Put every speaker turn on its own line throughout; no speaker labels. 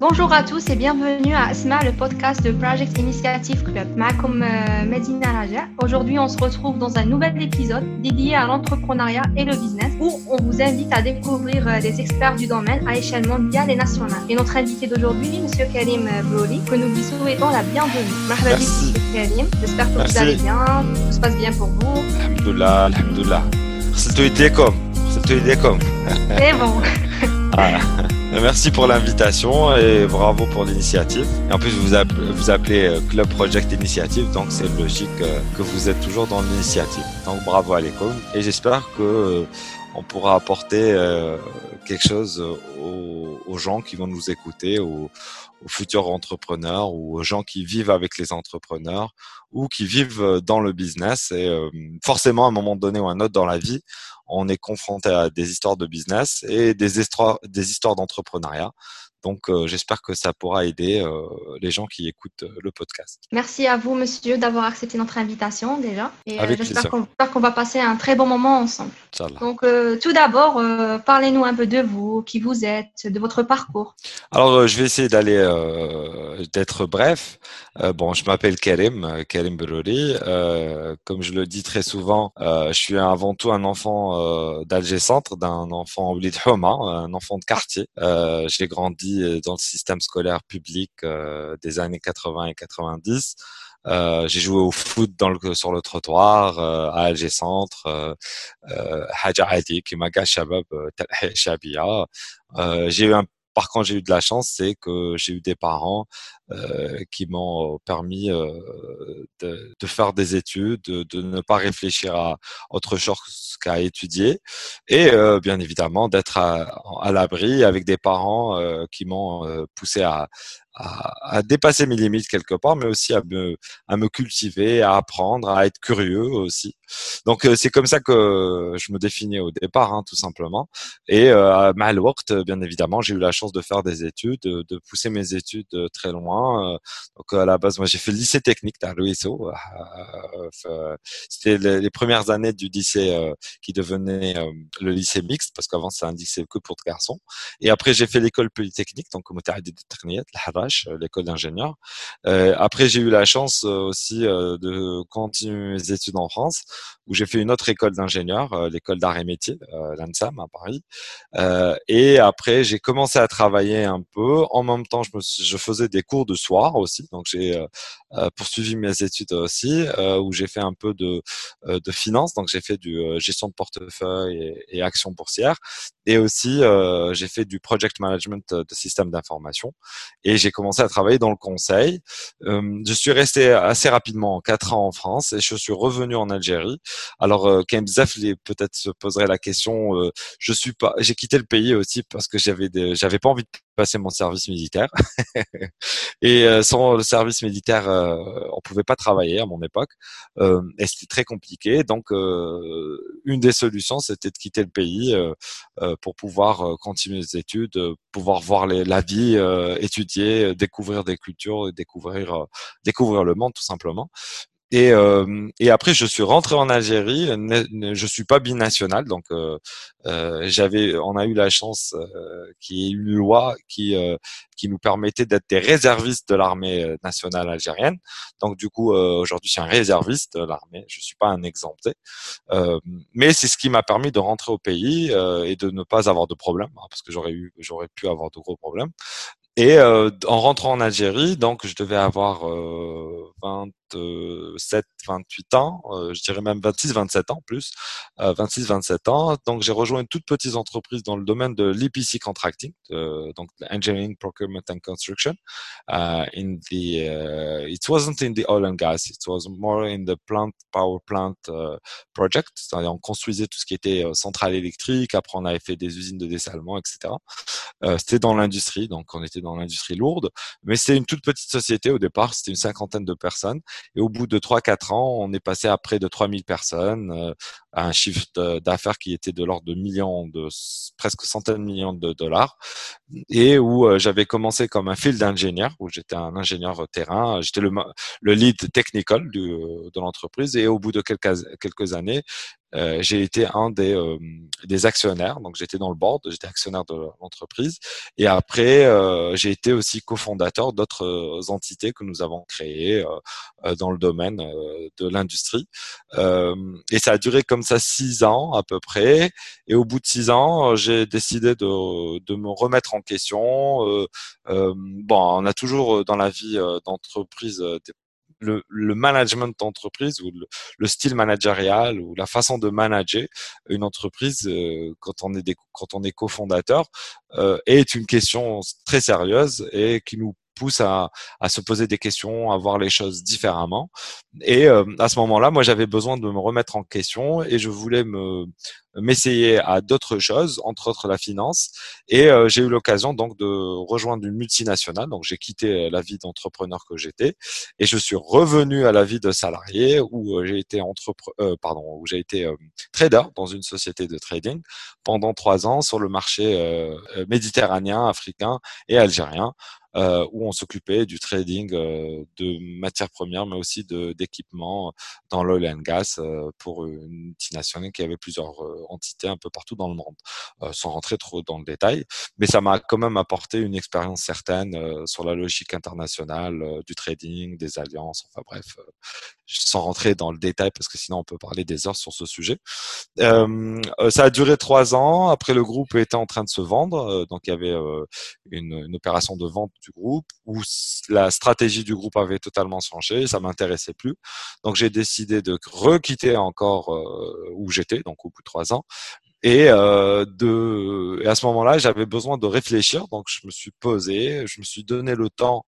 Bonjour à tous et bienvenue à ASMA, le podcast de Project Initiative Club. comme euh, Medina Raja. Aujourd'hui, on se retrouve dans un nouvel épisode dédié à l'entrepreneuriat et le business où on vous invite à découvrir euh, des experts du domaine à échelle mondiale et nationale. Et notre invité d'aujourd'hui, Monsieur Karim Broli, que nous lui souhaitons la bienvenue.
Merci.
Karim. J'espère que vous allez bien, tout se passe bien pour vous.
Alhamdulillah, alhamdulillah.
C'est bon.
Ah. Merci pour l'invitation et bravo pour l'initiative. En plus, vous vous appelez euh, Club Project Initiative, donc c'est logique euh, que vous êtes toujours dans l'initiative. Donc bravo à l'école et j'espère que euh, on pourra apporter quelque chose aux, gens qui vont nous écouter, aux, aux, futurs entrepreneurs ou aux gens qui vivent avec les entrepreneurs ou qui vivent dans le business. Et forcément, à un moment donné ou un autre dans la vie, on est confronté à des histoires de business et des histoires, d'entrepreneuriat. Donc, euh, j'espère que ça pourra aider euh, les gens qui écoutent euh, le podcast.
Merci à vous, monsieur, d'avoir accepté notre invitation déjà. Et j'espère qu'on va passer un très bon moment ensemble. Donc, tout d'abord, parlez-nous un peu de vous, qui vous êtes, de votre parcours.
Alors, je vais essayer d'aller d'être bref. bon, je m'appelle Karim, Karim Berouri. comme je le dis très souvent, je suis avant tout un enfant d'Alger Centre, d'un enfant Oulid Homa, un enfant de quartier. J'ai grandi euh, dans le système scolaire public euh, des années 80 et 90. Euh, j'ai joué au foot sur le trottoir à Alger Centre, euh, Haja Kimaga Shabab, Shabia. par contre, j'ai eu de la chance, c'est que j'ai eu des parents qui m'ont permis euh, de, de, faire des études, de, de, ne pas réfléchir à autre chose qu'à étudier, et euh, bien évidemment d'être à, à l'abri avec des parents euh, qui m'ont euh, poussé à, à, à, dépasser mes limites quelque part, mais aussi à me, à me cultiver, à apprendre, à être curieux aussi. Donc euh, c'est comme ça que je me définis au départ, hein, tout simplement. Et euh, à Malwort, bien évidemment, j'ai eu la chance de faire des études, de, de pousser mes études euh, très loin. Euh, donc à la base, moi j'ai fait le lycée technique d'Arluiso. C'était les, premières années du lycée qui devenait le lycée mixte, parce qu'avant c'était un lycée que pour garçons. Et après j'ai fait l'école polytechnique, donc comme euh, l'école d'ingénieur. Euh, après, j'ai eu la chance euh, aussi de continuer mes études en France, où j'ai fait une autre école d'ingénieur, l'école d'art et métier, l'ANSAM à Paris. et après, j'ai commencé à travailler un peu. En même temps, je, je faisais des cours de soir aussi, donc j'ai poursuivi mes études aussi, où j'ai fait un peu de, de finance, donc j'ai fait du gestion de portefeuille et, et action boursière, et aussi j'ai fait du project management de systèmes d'information. Et j'ai commencé à travailler dans le conseil. Euh, je suis resté assez rapidement, quatre ans en France, et je suis revenu en Algérie. Alors, euh, Zaf peut-être se poserait la question. Euh, je suis pas, j'ai quitté le pays aussi parce que j'avais, j'avais pas envie de passer mon service militaire. et euh, sans le service militaire, euh, on pouvait pas travailler à mon époque, euh, et c'était très compliqué. Donc, une des solutions, c'était de quitter le pays pour pouvoir continuer les études, pouvoir voir les, la vie, étudier, découvrir des cultures, découvrir découvrir le monde tout simplement. Et, euh, et après, je suis rentré en Algérie. Je suis pas binational, donc euh, euh, j'avais, on a eu la chance euh, qu'il y ait une loi qui euh, qui nous permettait d'être des réservistes de l'armée euh, nationale algérienne. Donc du coup, aujourd'hui, je suis un réserviste de l'armée. Je suis pas un exempté, mais c'est ce qui m'a permis de rentrer au pays et de ne pas avoir de problème, hein, parce que j'aurais eu, j'aurais pu avoir de gros problèmes. Et euh, en rentrant en Algérie, donc je devais avoir euh, 27, 28 ans, euh, je dirais même 26, 27 ans plus, 26, euh, 27 ans. Donc j'ai rejoint une toute petite entreprise dans le domaine de l'EPC contracting, donc engineering, procurement and construction. in the, it wasn't in the oil and gas, it was more in the plant power plant project. C'est-à-dire on construisait tout ce qui était centrale électrique. Après on avait fait des usines de dessalement, etc. C'était dans l'industrie, donc on était dans l'industrie lourde, mais c'est une toute petite société au départ, c'était une cinquantaine de personnes, et au bout de 3-4 ans, on est passé à près de 3000 personnes, euh, un chiffre d'affaires qui était de l'ordre de millions, de presque centaines de millions de dollars, et où euh, j'avais commencé comme un field ingénieur, où j'étais un ingénieur terrain, j'étais le, le lead technical du, de l'entreprise, et au bout de quelques, quelques années, euh, j'ai été un des, euh, des actionnaires, donc j'étais dans le board, j'étais actionnaire de l'entreprise, et après euh, j'ai été aussi cofondateur d'autres entités que nous avons créées dans le domaine de l'industrie. et ça a duré comme ça six ans à peu près, et au bout de six ans, j'ai décidé de, de me remettre en question. bon, on a toujours dans la vie d'entreprise le, le management d'entreprise ou le, style managérial ou la façon de manager une entreprise euh, quand on est des, quand on est cofondateur euh, est une question très sérieuse et qui nous pousse à, se poser des questions, à voir les choses différemment. Et euh, à ce moment-là, moi, j'avais besoin de me remettre en question et je voulais me m'essayer à d'autres choses, entre autres la finance. Et euh, j'ai eu l'occasion donc de rejoindre une multinationale. Donc j'ai quitté la vie d'entrepreneur que j'étais et je suis revenu à la vie de salarié euh, où j'ai été trader dans une société de trading pendant trois ans sur le marché méditerranéen, africain et algérien euh, où on s'occupait du trading euh, de matières premières, mais aussi d'équipements dans l'oil and gas euh, pour une multinationale qui avait plusieurs euh, entités un peu partout dans le monde, sans rentrer trop dans le détail. Mais ça m'a quand même apporté une expérience certaine sur la logique internationale du trading, des alliances, enfin bref, sans rentrer dans le détail parce que sinon on peut parler des heures sur ce sujet. Euh, ça a duré trois ans. Après, le groupe était en train de se vendre, donc il y avait une, une opération de vente du groupe où la stratégie du groupe avait totalement changé, ça m'intéressait plus. Donc j'ai décidé de requitter encore euh, où j'étais, donc au bout de trois ans, et, euh, de, et à ce moment-là, j'avais besoin de réfléchir, donc je me suis posé, je me suis donné le temps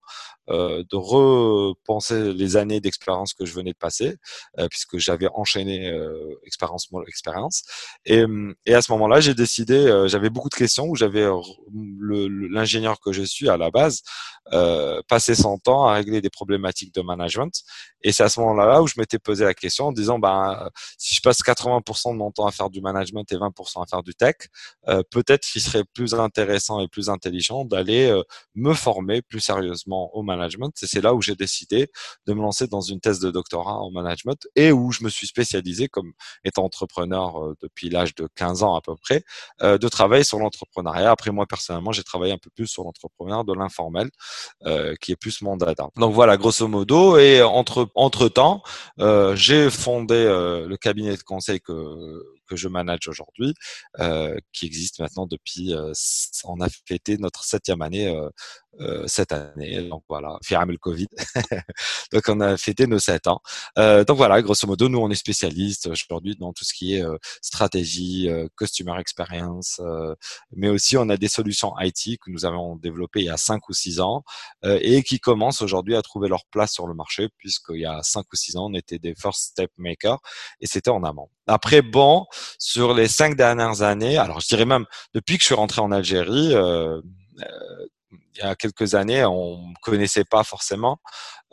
euh, de repenser les années d'expérience que je venais de passer, euh, puisque j'avais enchaîné euh, expérience expérience. Et, et à ce moment-là, j'ai décidé, euh, j'avais beaucoup de questions où j'avais l'ingénieur que je suis à la base passé son temps à régler des problématiques de management. Et c'est à ce moment-là où je m'étais posé la question en disant, ben, si je passe 80% de mon temps à faire du management et 20% à faire du tech, peut-être qu'il serait plus intéressant et plus intelligent d'aller me former plus sérieusement au management management. c'est là où j'ai décidé de me lancer dans une thèse de doctorat en management et où je me suis spécialisé comme étant entrepreneur euh, depuis l'âge de 15 ans à peu près, euh, de travailler sur l'entrepreneuriat. Après moi personnellement, j'ai travaillé un peu plus sur l'entrepreneuriat de l'informel, euh, qui est plus mon. Donc voilà, grosso modo. Et entre temps, j'ai fondé le cabinet de conseil que que je manage aujourd'hui, qui existe maintenant depuis, on a fêté notre septième année euh cette année. Donc voilà, firam le Covid. donc on a fêté nos sept ans. Euh, donc voilà, grosso modo, nous on est spécialistes aujourd'hui dans tout ce qui est stratégie, customer experience, mais aussi on a des solutions IT que nous avons développées il y a cinq ou six ans et qui commencent aujourd'hui à trouver leur place sur le marché puisqu'il y a cinq ou six ans on était des first step makers et c'était en amont. Après, bon, sur les cinq dernières années, alors je dirais même depuis que je suis rentré en Algérie, euh, euh, il y a quelques années, on me connaissait pas forcément,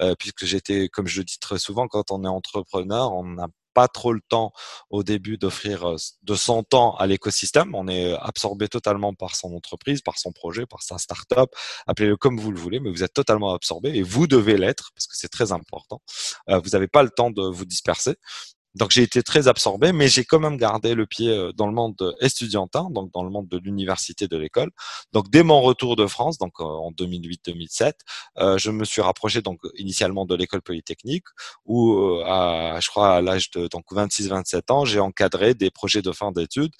euh, puisque j'étais, comme je le dis très souvent, quand on est entrepreneur, on n'a pas trop le temps au début d'offrir de son temps à l'écosystème. On est absorbé totalement par son entreprise, par son projet, par sa start-up. Appelez-le comme vous le voulez, mais vous êtes totalement absorbé et vous devez l'être parce que c'est très important. vous n'avez pas le temps de vous disperser. Donc j'ai été très absorbé, mais j'ai quand même gardé le pied euh, dans le monde estudiantin, donc dans le monde de l'université, de l'école. Donc dès mon retour de France, donc euh, en 2008-2007, euh, je me suis rapproché donc initialement de l'école polytechnique, où à, je crois à l'âge de donc 26-27 ans, j'ai encadré des projets de fin d'études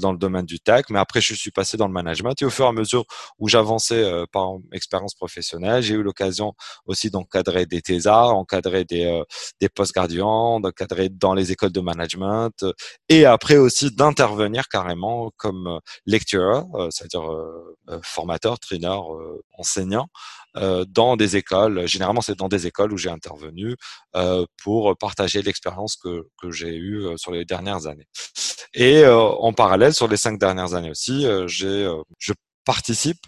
dans le domaine du tech, mais après je suis passé dans le management et au fur et à mesure où j'avançais euh, par expérience professionnelle, j'ai eu l'occasion aussi d'encadrer des TESA, encadrer des, euh, des post-graduants, d'encadrer dans les écoles de management et après aussi d'intervenir carrément comme lecturer, c'est-à-dire formateur, trainer, enseignant dans des écoles. Généralement, c'est dans des écoles où j'ai intervenu pour partager l'expérience que, que j'ai eue sur les dernières années. Et en parallèle, sur les cinq dernières années aussi, j'ai, je participe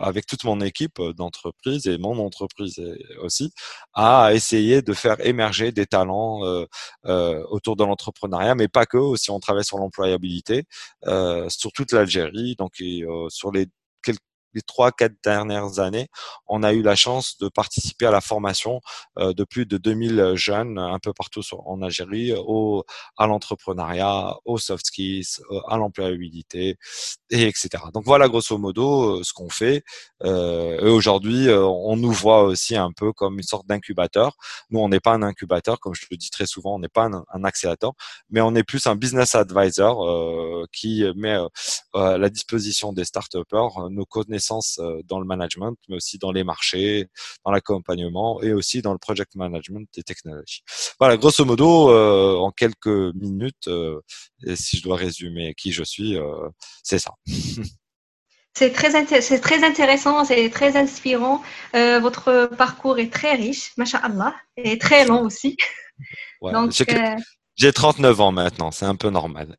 avec toute mon équipe d'entreprise et mon entreprise aussi à essayer de faire émerger des talents autour de l'entrepreneuriat, mais pas que. Aussi, on travaille sur l'employabilité sur toute l'Algérie, donc sur les les trois, quatre dernières années, on a eu la chance de participer à la formation euh, de plus de 2000 jeunes un peu partout en Algérie, au, à l'entrepreneuriat, aux soft skills, euh, à l'employabilité, et etc. Donc voilà grosso modo euh, ce qu'on fait. et aujourd'hui, on nous voit aussi un peu comme une sorte d'incubateur. Nous, on n'est pas un incubateur, comme je le dis très souvent, on n'est pas un, accélérateur, mais on est plus un business advisor qui met à la disposition des start-upers nos connaissances euh, dans le management, mais aussi dans les marchés, dans l'accompagnement et aussi dans le project management des technologies. Voilà, grosso modo, euh, en quelques minutes, euh, et si je dois résumer qui je suis, c'est ça.
C'est très, c'est très intéressant, c'est très inspirant. votre parcours est très riche, masha'Allah, et très long aussi.
Donc, j'ai 39 ans maintenant, c'est un peu normal.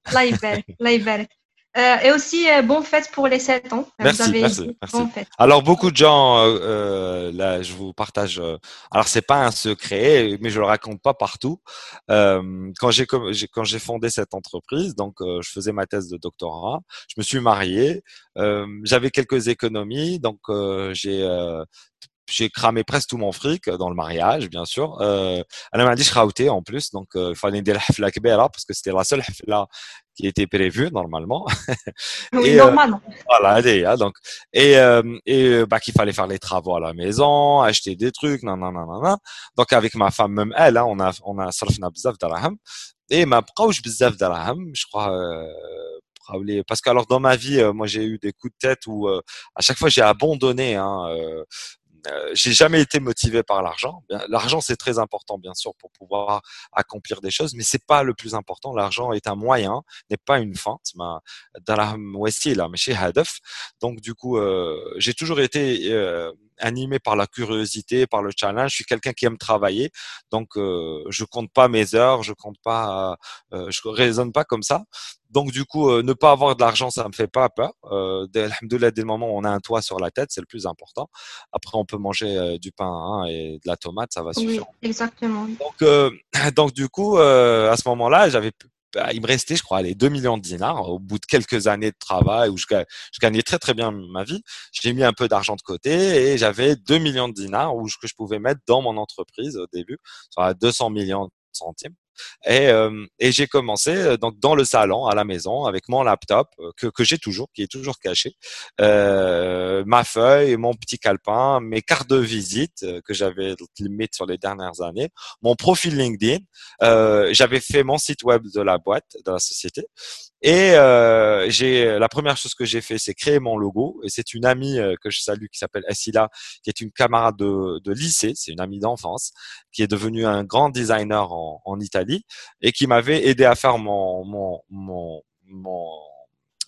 Euh, et aussi, euh, bon fête pour les 7 ans.
Merci, merci, Alors, beaucoup de gens, euh, là, je vous partage. alors, c'est pas un secret, mais je le raconte pas partout. quand j'ai quand j'ai fondé cette entreprise, donc je faisais ma thèse de doctorat, je me suis marié, j'avais quelques économies, donc j'ai j'ai cramé presque tout mon fric dans le mariage, bien sûr. Euh, elle m'a dit je en plus, donc il fallait dire la parce que c'était la seule là qui était prévue normalement.
Oui, et, normalement.
Euh, voilà, donc et euh, et bah qu'il fallait faire les travaux à la maison, acheter des trucs, non non non non. Donc avec ma femme même elle, hein, on a on a صرفنا بزاف دراهم et ma بقاوش بزاف دراهم, je crois. Euh, parce que alors dans ma vie, moi j'ai eu des coups de tête où à chaque fois j'ai abandonné hein, euh, j'ai jamais été motivé par l'argent. L'argent c'est très important bien sûr pour pouvoir accomplir des choses, mais c'est pas le plus important. L'argent est un moyen, n'est pas une fin. Donc du coup, euh, j'ai toujours été euh, animé par la curiosité, par le challenge. Je suis quelqu'un qui aime travailler, donc euh, je compte pas mes heures, je compte pas, euh, je raisonne pas comme ça. Donc du coup, euh, ne pas avoir de l'argent, ça me fait pas peur. Euh, dès, dès le moment où on a un toit sur la tête, c'est le plus important. Après, on peut manger euh, du pain hein, et de la tomate, ça va suffire.
Oui, exactement.
Donc, donc du coup, à ce moment-là, j'avais il me restait, je crois, les 2 millions de dinars au bout de quelques années de travail où je, je gagnais très très bien ma vie. J'ai mis un peu d'argent de côté et j'avais 2 millions de dinars où, que je pouvais mettre dans mon entreprise au début, soit 200 millions de centimes. Et, euh, et j'ai commencé euh, dans le salon à la maison avec mon laptop euh, que, j'ai toujours, qui est toujours caché, ma feuille, mon petit calepin, mes cartes de visite que j'avais limite sur les dernières années, mon profil LinkedIn. J'avais fait mon site web de la boîte, de la société. Et euh, j'ai la première chose que j'ai fait, c'est créer mon logo. Et c'est une amie que je salue qui s'appelle Asila, qui est une camarade de, de lycée, c'est une amie d'enfance, qui est devenue un grand designer en, en Italie et qui m'avait aidé à faire mon, mon, mon,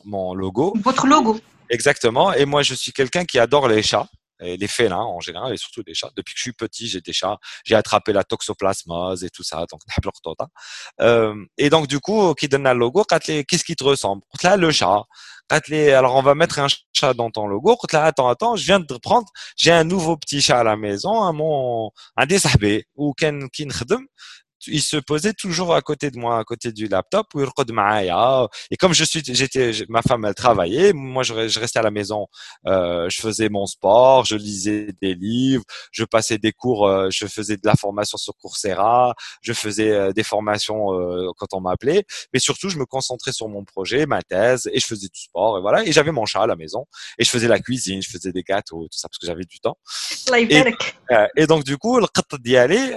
mon, logo.
Votre logo.
Exactement. Et moi, je suis quelqu'un qui adore les chats. Et les félins en général et surtout les chats. Depuis que je suis petit, j'ai des chats. J'ai attrapé la toxoplasmose et tout ça. Donc, euh, et donc, du coup, qui donne le logo, qu'est-ce qui te ressemble? Là, le chat. Alors, on va mettre un chat dans ton logo. Là, attends, attends, je viens de prendre, j'ai un nouveau petit chat à la maison, un, mon, un des ou qui il se posait toujours à côté de moi, à côté du laptop, et comme je suis, j'étais, ma femme elle travaillait, moi je, restais à la maison, euh, je faisais mon sport, je lisais des livres, je passais des cours, euh, je faisais de la formation sur Coursera, je faisais euh, des formations quand on m'appelait, mais surtout je me concentrais sur mon projet, ma thèse, et je faisais du sport, et voilà, et j'avais mon chat à la maison, et je faisais la cuisine, je faisais des gâteaux, tout ça parce que j'avais du temps.
Et,
et, donc du coup, le d'y aller,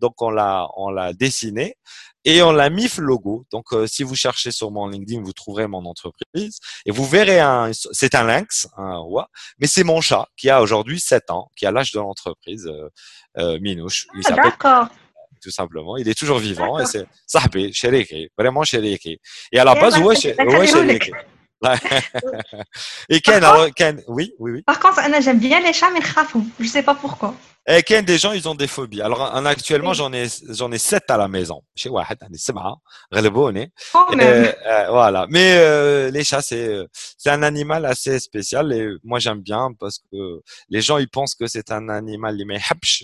donc on l'a on l'a dessiné et on l'a mis logo. Donc, euh, si vous cherchez sur mon LinkedIn, vous trouverez mon entreprise et vous verrez un, c'est un lynx, un roi, mais c'est mon chat qui a aujourd'hui 7 ans, qui a l'âge de l'entreprise, euh, euh Minouche.
Ah, d'accord.
Tout simplement. Il est toujours vivant et c'est Sahbi, Sheriki, vraiment Sheriki. Et à la base, ouais, Sheriki. et Ken, alors, Ken, oui, oui, oui.
Par contre, j'aime bien les chats, mais je ne sais pas pourquoi.
Et qu'il des gens, ils ont des phobies. Alors, actuellement, j'en ai, j'en ai sept à la maison. Chez Wahed, j'en ai sept. Voilà. Mais euh, les chats, c'est, c'est un animal assez spécial et moi, j'aime bien parce que les gens, ils pensent que c'est un animal mais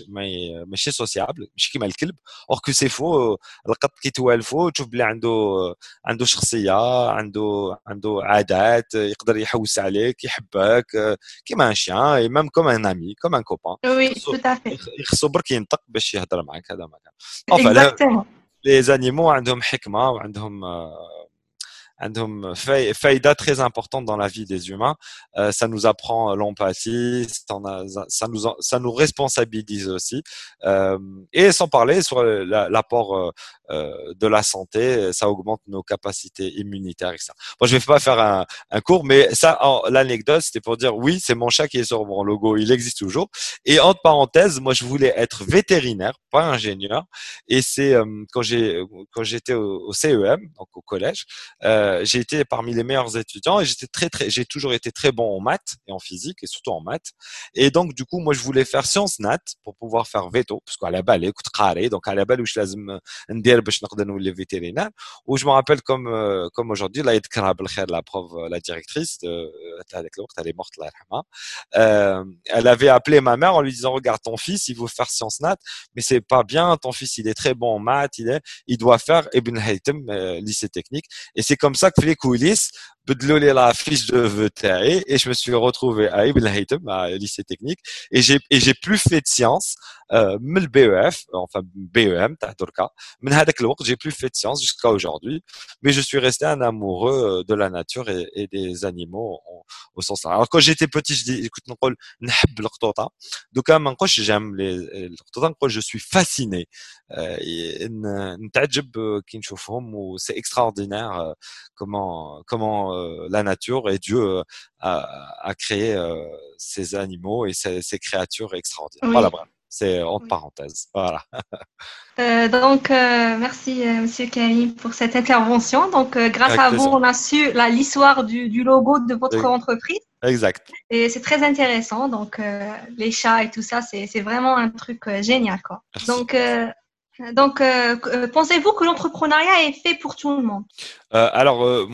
mais mais c'est sociable, مش كيما الكلب. Or que c'est faux. القط كي توالفو تشوف بلي عنده عنده شخصية, عنده عنده عادات, يقدر يحوس عليك, يحبك, كيما un chien et même comme un ami, comme un copain.
Oui, tout à fait.
يخصو برك ينطق باش يهضر معك هذا ما كان. Enfin, les animaux عندهم حكمة وعندهم عندهم faïda très importante dans la vie des humains. Euh, ça nous apprend l'empathie, ça nous, ça nous responsabilise aussi. Euh, et sans parler sur l'apport euh, euh, de la santé, ça augmente nos capacités immunitaires, etc. Bon, je vais pas faire un, cours, mais ça, l'anecdote, c'était pour dire oui, c'est mon chat qui est sur mon logo, il existe toujours. Et entre parenthèses, moi, je voulais être vétérinaire, pas ingénieur. Et c'est euh, quand j'ai quand j'étais au, CEM, donc au collège, euh, j'ai été parmi les meilleurs étudiants et j'étais très très, j'ai toujours été très bon en maths et en physique et surtout en maths. Et donc du coup, moi, je voulais faire sciences nat pour pouvoir faire veto, parce qu'à la balle, écoute donc à la balle où je دير باش نقدر نولي فيتيرينار و جو مابيل كوم كوم اوجوردي الله يذكرها بالخير لا بروف لا ديريكتريس تاع هذاك الوقت elle est morte الله يرحمها elle avait appelé ma mère en lui disant regarde ton fils il veut faire sciences nat mais c'est pas bien ton fils il est très bon en maths il est il doit faire Ibn Haytham lycée technique et c'est comme ça que les coulisses بدلوا la fiche de vœux et je me suis retrouvé à Ibn Haytham à lycée technique et j'ai et j'ai plus fait de sciences euh, le BEF enfin BEM تاع دركا من هذاك الوقت j'ai plus fait de sciences jusqu'à aujourd'hui mais je suis resté un amoureux de la nature et, et des animaux au, au sens là alors quand j'étais petit je dis écoute نقول نحب القطوطه دوكا ما نقولش j'aime les القطوطه نقول je suis fasciné نتعجب كي نشوفهم و c'est extraordinaire comment comment euh, la nature et Dieu euh, a, a créé euh, ces animaux et ces, ces créatures extraordinaires. Oui. Voilà, bref. C'est entre oui. parenthèses. Voilà.
Euh, donc, euh, merci, euh, Monsieur Karim, pour cette intervention. Donc, grâce Avec à plaisir. vous, on a su l'histoire du, du, logo de votre entreprise.
Exact.
Et c'est très intéressant. Donc, les chats et tout ça, c'est vraiment un truc génial. Quoi. Merci. Donc, donc, euh, euh, pensez-vous que l'entrepreneuriat est fait pour tout le monde?
Euh, Alors,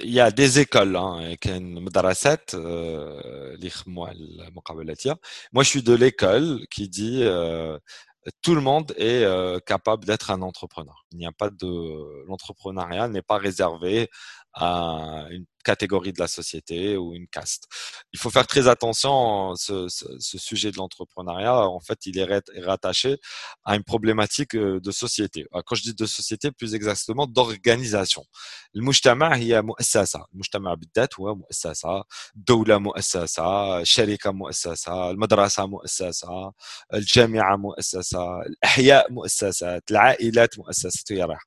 il y a des écoles, hein, moi je suis de l'école qui dit tout le monde est capable d'être un entrepreneur. Il n'y a pas de l'entrepreneuriat n'est pas réservé à une catégorie de la société ou une caste. Il faut faire très attention. Ce, ce, ce sujet de l'entrepreneuriat, en fait, il est rattaché à une problématique euh, de société. Ah, quand je dis de société, plus exactement d'organisation. المجتمع هي مؤسسة، المجتمع بالذات هو مؤسسة، دولة مؤسسة، شركة مؤسسة، المدرسة مؤسسة، الجامعة مؤسسة، الأحياء مؤسسات، العائلات مؤسسات هي راح.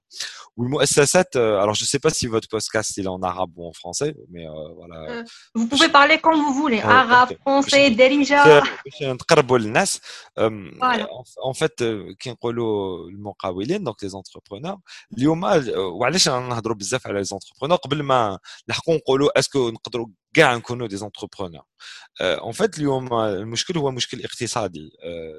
والمؤسسات alors je sais pas si votre podcast il est en arabe ou en français mais euh, voilà.
Euh, vous pouvez parler comme vous voulez, arabe, français, derija.
voilà. En fait, كي نقولوا المقاولين donc les entrepreneurs اليوم وعلاش نهضروا بزاف على les entrepreneurs قبل ما نحكوا نقولوا اسكو نقدروا كاع نكونوا des entrepreneurs en fait اليوم المشكل هو مشكل اقتصادي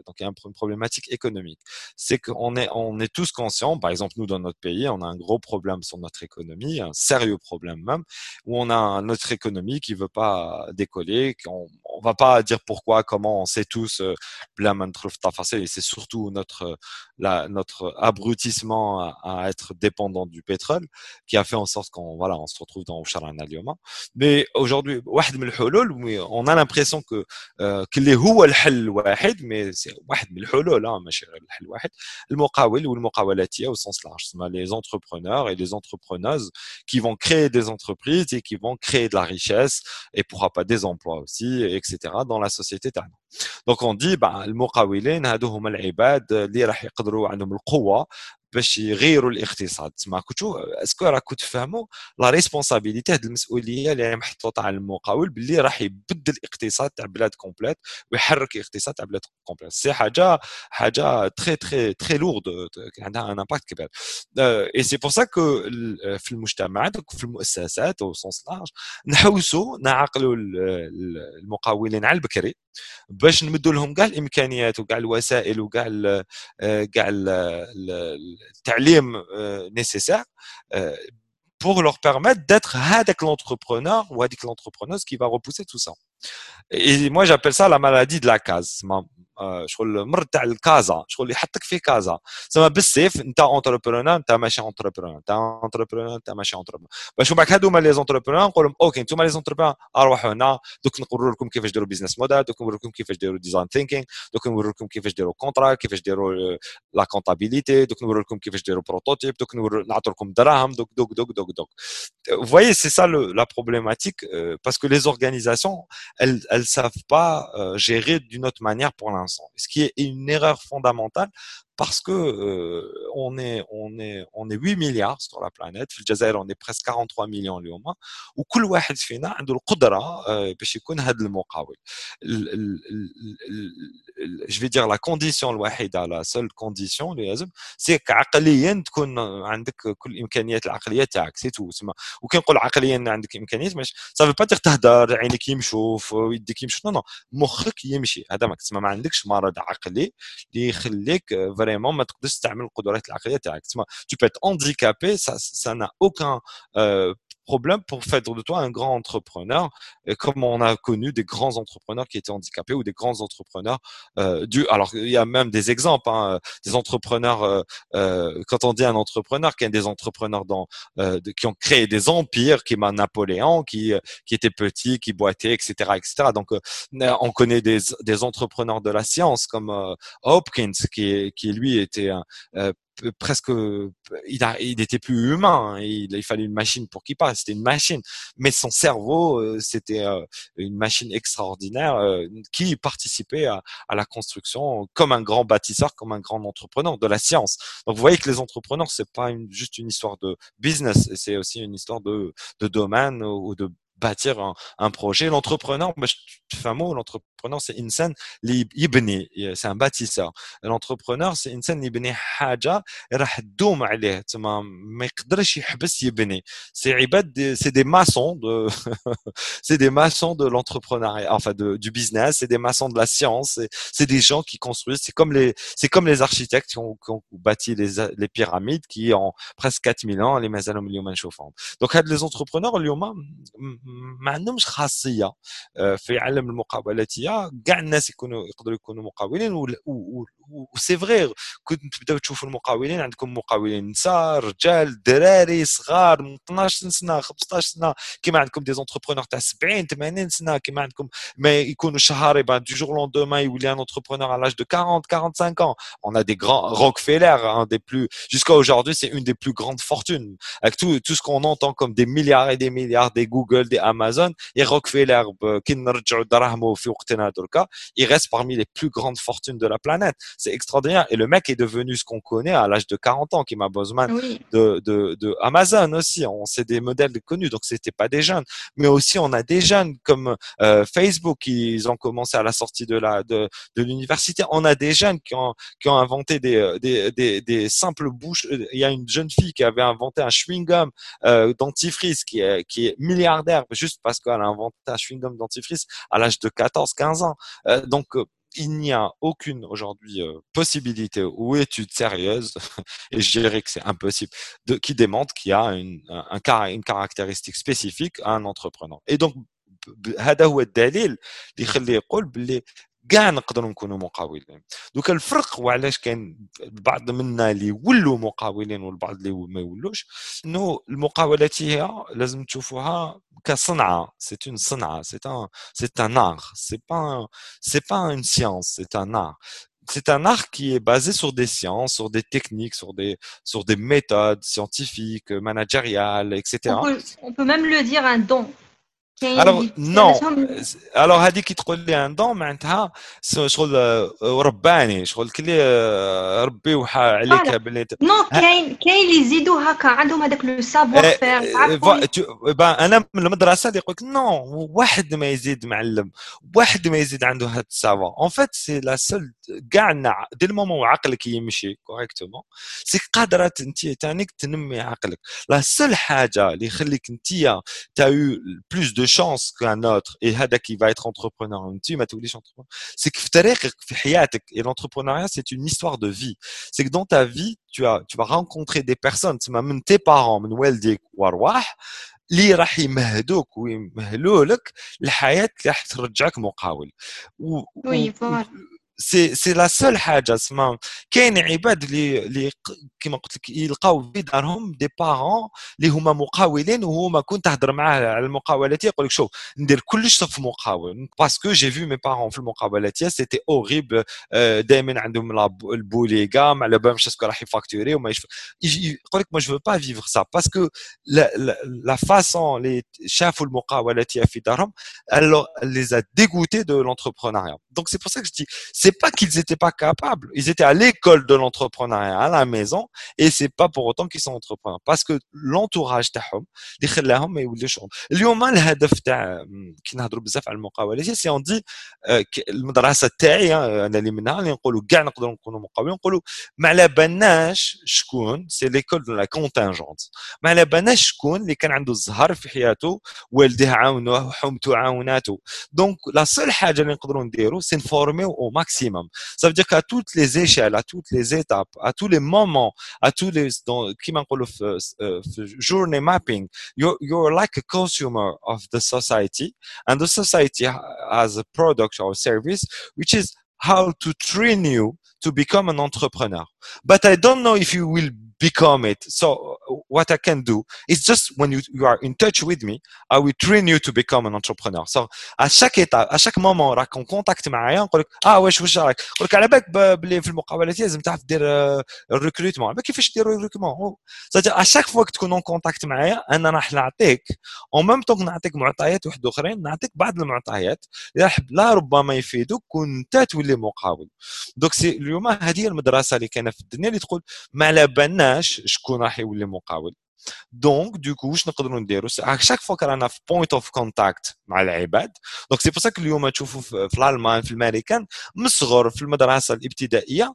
donc il y a une problématique économique c'est qu'on est on est tous conscients par exemple nous dans notre pays on a un gros problème sur notre économie un sérieux problème même où on a notre économie qui veut pas décoller qu'on on va pas dire pourquoi comment on sait tous et c'est surtout notre la, notre abrutissement à, à, être dépendant du pétrole qui a fait en sorte qu'on voilà on se retrouve dans Ousharan mais aujourd'hui on a l'impression que اللي هو الحل الواحد mais c'est واحد من الحلول ماشي غير الحل الواحد المقاول والمقاولاتيه au sens large les entrepreneurs et les entrepreneuses qui vont créer des entreprises et qui vont créer de la richesse et pourra pas des emplois aussi etc dans la société تاعنا donc on dit bah المقاولين هادو هما العباد اللي راح يقدروا عندهم القوه باش يغيروا الاقتصاد. تما كنتو اسكو راكم تفهموا لا ريسبونسابيلتي هذه المسؤولية اللي محطوطة على المقاول باللي راح يبدل الاقتصاد تاع بلاد كومبليت ويحرك الاقتصاد تاع بلاد كومبليت سي حاجة حاجة تري تري تري لورد عندها ان امباكت كبير. اي سي بور سا كو في المجتمعات في المؤسسات أو سونس لارج نحوسوا نعقلوا المقاولين على البكري باش نمدوا لهم كاع الإمكانيات وكاع الوسائل وكاع كاع التعليم nécessaire pour leur permettre d'être هذاك l'entrepreneur ou هذيك l'entrepreneuse qui va repousser tout ça. Et moi j'appelle ça la maladie de la case. شغل مرض تاع الكازا شغل يحطك في كازا زعما بالسيف انت اونتربرونور انت ماشي اونتربرونور انت اونتربرونور انت ماشي اونتربرونور باش من بعد هذوما لي زونتربرونور نقول لهم اوكي انتم لي زونتربرونور اروحوا هنا دوك نقولوا لكم كيفاش ديروا بيزنس موديل دوك نقول لكم كيفاش ديروا ديزاين ثينكينغ دوك نقول لكم كيفاش ديروا كونترا كيفاش ديروا لا كونتابيليتي دوك نقول لكم كيفاش ديروا بروتوتيب دوك نعطوا لكم دراهم دوك دوك دوك دوك دوك Vous voyez, c'est ça le, la problématique, euh, parce que les organisations, elles elles savent pas euh, gérer d'une autre manière pour l'instant. Ce qui est une erreur fondamentale parce que euh, on est on est on est 8 milliards sur la planète في الجزائر on est presque 43 millions اليوم وكل واحد فينا عنده القدره باش يكون هذا المقاول je vais dire la condition الوحيده la seule condition اللي لازم سي عقليا تكون عندك كل الامكانيات العقليه تاعك سي تو تسمى وكي نقول عقليا عندك امكانيات مش صافي با تهدر عينيك يمشوا ويديك يمشوا نو نو مخك يمشي هذا ما تسمى ما عندكش مرض عقلي اللي يخليك vraiment ما تقدرش تستعمل القدرات العقليه تاعك تسمى tu peux être handicapé ça ça n'a aucun euh, problème pour faire de toi un grand entrepreneur, et comme on a connu des grands entrepreneurs qui étaient handicapés ou des grands entrepreneurs euh, du. Alors il y a même des exemples, hein, des entrepreneurs. Euh, euh, quand on dit un entrepreneur, qui a des entrepreneurs dans, euh, de, qui ont créé des empires, qui m'a Napoléon, qui qui était petit, qui boitait, etc., etc. Donc on connaît des, des entrepreneurs de la science comme Hopkins, qui qui lui était presque, il, a, il était plus humain. Hein, il, il, fallait une machine pour qu'il parle. C'était une machine, mais son cerveau, euh, c'était euh, une machine extraordinaire euh, qui participait à, à, la construction comme un grand bâtisseur, comme un grand entrepreneur de la science. Donc vous voyez que les entrepreneurs, c'est pas une, juste une histoire de business, c'est aussi une histoire de, de domaine ou de bâtir un, un projet. L'entrepreneur, bah, je fais un mot, l'entrepreneur, c'est insan يبني, c'est un bâtisseur. L'entrepreneur, c'est insan يبني حاجة راح تدوم عليه, تما ما يقدرش يحبس يبني. C'est عباد, c'est des maçons de, c'est des maçons de l'entrepreneuriat, enfin de, du business, c'est des maçons de la science, c'est des gens qui construisent, c'est comme les, c'est comme les architectes qui ont, qui ont bâti les, les pyramides qui ont presque 4000 ans, les مازالهم اليوم نشوفهم. Donc هاد les entrepreneurs اليوم ما عندهمش خاصية في عالم المقاولاتيه كاع الناس يكونوا يقدروا يكونوا مقاولين وسي فغي كنت تبداو تشوفوا المقاولين عندكم مقاولين نساء رجال دراري صغار من 12 سنه 15 سنه كيما عندكم دي زونتربرونور تاع 70 80 سنه كيما عندكم ما يكونوا شهاري بعد دو جور لوندومان يولي ان entrepreneur à l'âge de 40 45 ans on a des grands Rockefeller un des plus jusqu'à aujourd'hui c'est une des plus grandes fortunes avec tout tout ce qu'on entend comme des milliards et des milliards des Google des Amazon et Rockefeller كي نرجعوا دراهمه في وقتنا دركا il reste parmi les plus grandes fortunes de la planète c'est extraordinaire. Et le mec est devenu ce qu'on connaît à l'âge de 40 ans, qui m'a besoin de, de, de, Amazon aussi. On sait des modèles connus, donc c'était pas des jeunes, mais aussi on a des jeunes comme euh, Facebook, ils ont commencé à la sortie de la de, de l'université. On a des jeunes qui ont qui ont inventé des, des, des, des simples bouches. Il y a une jeune fille qui avait inventé un chewing gum euh, dentifrice qui est qui est milliardaire juste parce qu'elle a inventé un chewing gum dentifrice à l'âge de 14-15 ans. Euh, donc il n'y a aucune aujourd'hui euh, possibilité ou étude sérieuse, et je dirais que c'est impossible, de, qui démontre qu'il y a une, un, une caractéristique spécifique à un entrepreneur. Et donc, هذا هو الدليل اللي يخلي يقول باللي كاع نقدروا نكونوا مقاولين دوك الفرق وعلاش كاين البعض منا اللي يولوا مقاولين والبعض اللي ما يولوش انه المقاولات هي لازم تشوفوها كصنعه سي اون صنعه سي ان سي ان art سي با سي با اون سيونس سي ان art c'est un art qui est basé sur des sciences, sur des techniques, sur des, sur des méthodes scientifiques, managériales, etc.
On peut, on peut même le dire un don.
Alors non. alors هذيك تقول لي ان دون معناتها شغل رباني شغل كلي ربي وحا عليك باللي
نو كاين كاين اللي يزيدوا هكا عندهم هذاك لو سافوار فير
أنا من المدرسة اللي لك نو واحد ما يزيد معلم واحد ما يزيد عنده هذا السافوار اون فيت سي لا سول كاع دي المومون عقلك يمشي كوريكتومون سي قادره انت تانيك تنمي عقلك لا سول حاجه اللي يخليك انت تا يو بلوس دو شانس كان اوتر اي هذا كي va être entrepreneur انت ما توليش entrepreneur c'est que في تاريخك في حياتك et l'entrepreneuriat c'est une histoire de vie c'est que dans ta vie tu as tu vas rencontrer des personnes تسمى من tes parents من والديك وارواح اللي راح يمهدوك ويمهلوا لك الحياه اللي راح ترجعك مقاول
و... وي
سي سي لا سول حاجه سما كاين عباد اللي اللي كيما قلت لك يلقاو في دارهم دي بارون اللي هما مقاولين وهما كنت تهضر معاه على المقاولات يقول لك شوف ندير كلش في مقاول باسكو جي في مي بارون في المقاولات سيتي اوريبل دائما عندهم البولي كاع ما على بالهمش اسكو راح يفاكتوري وما يقول لك ما جو با فيفر سا باسكو لا فاسون اللي شافوا المقاولات في دارهم الوغ لي ديغوتي دو لونتربرونيا دونك سي بور سا كو جو c'est pas qu'ils n'étaient pas capables. Ils étaient à l'école de l'entrepreneuriat à la maison et c'est pas pour autant qu'ils sont entrepreneurs parce que l'entourage تاعهم اللي خلاهم ما يوليوش اليوم الهدف تاع كي نهضروا بزاف على المقاولة سي اون دي المدرسة تاعي انا اللي منها اللي نقولوا كاع نقدروا نكونوا مقاولين نقولوا ما على بالناش شكون سي ليكول دو لا كونتينجونت ما على بالناش شكون اللي كان عنده الزهر في حياته والديه عاونوه وحومته عاوناته دونك لا سول حاجه اللي نقدروا نديروا سي نفورميو او maximum. Ça veut dire qu'à toutes les échelles, à toutes les étapes, à tous les moments, à tous les, dans, journey mapping, you're, you're like a consumer of the society and the society has a product or service, which is how to train you to become an entrepreneur. But I don't know if you will become it. So what I can do is just when you, you are in touch with me, I will train you to become an entrepreneur. So à chaque étape, à chaque moment راك en contact معايا نقول لك آه واش واش راك نقول لك على بالك بلي في المقابلات لازم تعرف دير الريكروتمون على كيفاش دير الريكروتمون سادير à chaque fois que تكون en contact معايا أنا راح نعطيك en même temps نعطيك معطيات واحد آخرين نعطيك بعض المعطيات. اللي لا ربما يفيدوك وانت تولي مقاول. دوك سي اليوم هذه المدرسة اللي كاينة في الدنيا اللي تقول ما على بالناش شكون راح يولي مقاول. دونك دوكو واش نقدروا نديروا شاك فوا رانا في بوينت اوف كونتاكت مع العباد دونك سي بور اليوم تشوفوا في الألمان في الامريكان من الصغر في المدرسة الإبتدائية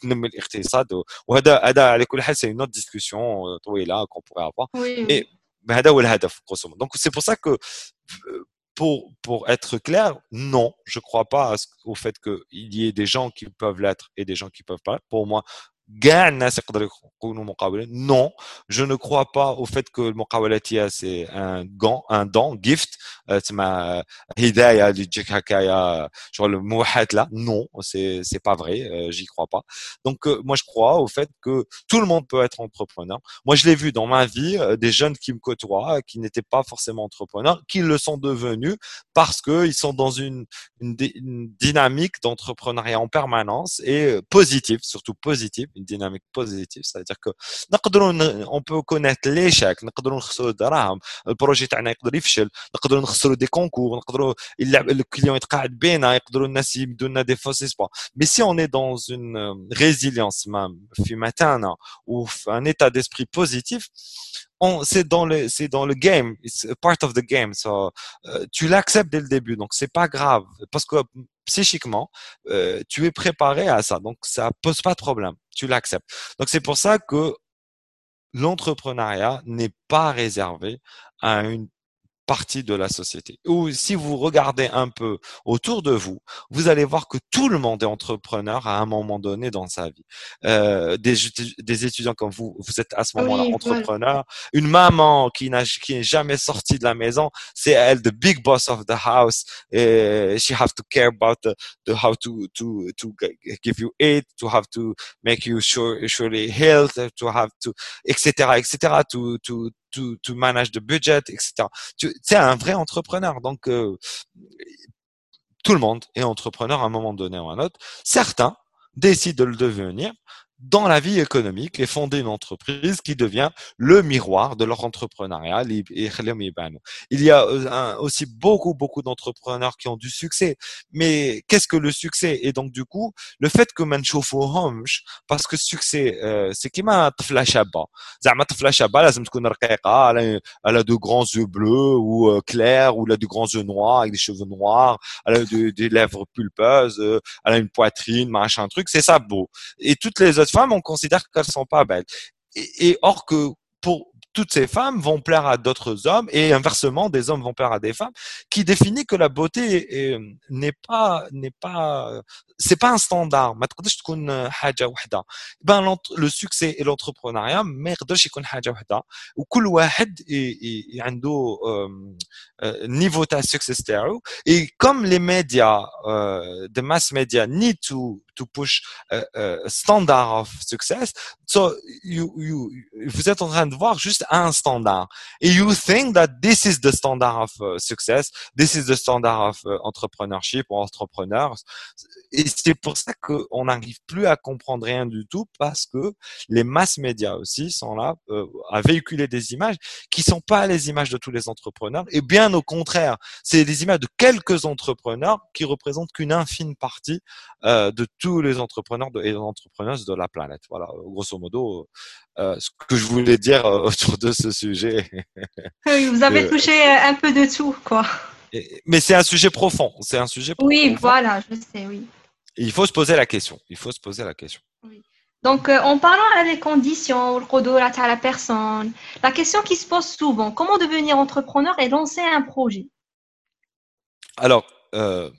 تنمي الاقتصاد وهذا هذا على كل حال سي نوت ديسكسيون طويله كون بوغي افوار اي هذا هو الهدف قسما دونك سي بور سا كو pour, pour être clair, non, je ne crois pas au fait qu'il y ait des gens qui peuvent l'être et des gens qui ne peuvent pas. Pour moi, Hein, non, je ne crois pas au fait que le muqawalatia c'est un gant, un don, gift. Euh, c'est ma hidaya du jakakaya, genre le mouhat là. Non, c'est c'est pas vrai. Euh, j'y crois pas. Donc euh, moi je crois au fait que tout le monde peut être entrepreneur. Moi je l'ai vu dans ma vie des jeunes qui me côtoient, qui n'étaient pas forcément entrepreneurs, qui le sont devenus parce que ils sont dans une une, une dynamique d'entrepreneuriat en permanence et positive, surtout positive une dynamique positive c'est-à-dire que on peut connaître l'échec نقدروا نخسروا الدراهم البروجي تاعنا يقدر يفشل نقدروا نخسروا دي كونكور نقدروا الكليون يتقاعد بينا يقدروا الناس يبدوا لنا دي فوس اسبوار مي سي اون اي دون اون ريزيليونس في متانه وفي ان ايتا ديسبري بوزيتيف c'est dans le c'est dans le game it's a part of the game so euh, tu l'acceptes dès le début donc c'est pas grave parce que psychiquement euh, tu es préparé à ça donc ça pose pas de problème tu l'acceptes. Donc c'est pour ça que l'entrepreneuriat n'est pas réservé à une partie de la société. Ou si vous regardez un peu autour de vous, vous allez voir que tout le monde est entrepreneur à un moment donné dans sa vie. Euh, des, des, étudiants comme vous, vous êtes à ce moment-là entrepreneur. Une maman qui n'a qui n'est jamais sortie de la maison, c'est elle the big boss of the house. Et she have to care about the, the how to to to give you aid, to have to make you sure surely health, to have to etc etc to to to, manage the budget, etc. C'est un vrai entrepreneur. Donc, euh, tout le monde est entrepreneur à un moment donné ou à un autre. Certains décident de le devenir dans la vie économique et fonder une entreprise qui devient le miroir de leur entrepreneuriat. Il y a euh, aussi beaucoup, beaucoup d'entrepreneurs qui ont du succès. Mais qu'est-ce que le succès Et donc, du coup, le fait que hommes, parce que succès, euh, c'est qui m'a شابة. زعما طفلة شابة لازم تكون رقيقة, elle a de grands yeux bleus ou euh, clairs ou elle a de grands yeux noirs avec des cheveux noirs, elle a des lèvres pulpeuses, elle a une poitrine, machin truc, c'est ça beau. Et toutes les autres femmes, on considère qu'elles sont pas belles. Et, or que pour toutes ces femmes vont plaire à d'autres hommes et inversement des hommes vont plaire à des femmes qui définit que la beauté n'est pas n'est pas c'est pas un standard ما تقدرش تكون حاجه وحده ben le succès et l'entrepreneuriat ما يقدرش يكون حاجه وحده وكل واحد عنده niveau تاع success تاعو et comme les médias the mass media need to to push standard of success. So you you vous êtes en train de voir juste un standard. Et you think that this is the standard of uh, success this is the standard of uh, entrepreneurship or entrepreneurs. Et c'est pour ça qu'on n'arrive plus à comprendre rien du tout parce que les mass médias aussi sont là euh, à véhiculer des images qui sont pas les images de tous les entrepreneurs. Et bien au contraire, c'est des images de quelques entrepreneurs qui représentent qu'une infime partie euh, de tous les entrepreneurs et entrepreneuses de la planète. Voilà, grosso modo, euh, ce que je voulais dire autour de ce sujet.
Oui, vous avez touché un peu de tout, quoi.
Mais c'est un sujet profond. C'est un sujet profond.
Oui, voilà, je sais, oui.
Il faut se poser la question. Il faut se poser la question.
Donc, euh, en parlant des conditions, à la personne, la question qui se pose souvent, comment devenir entrepreneur et lancer un projet?
Alors, euh,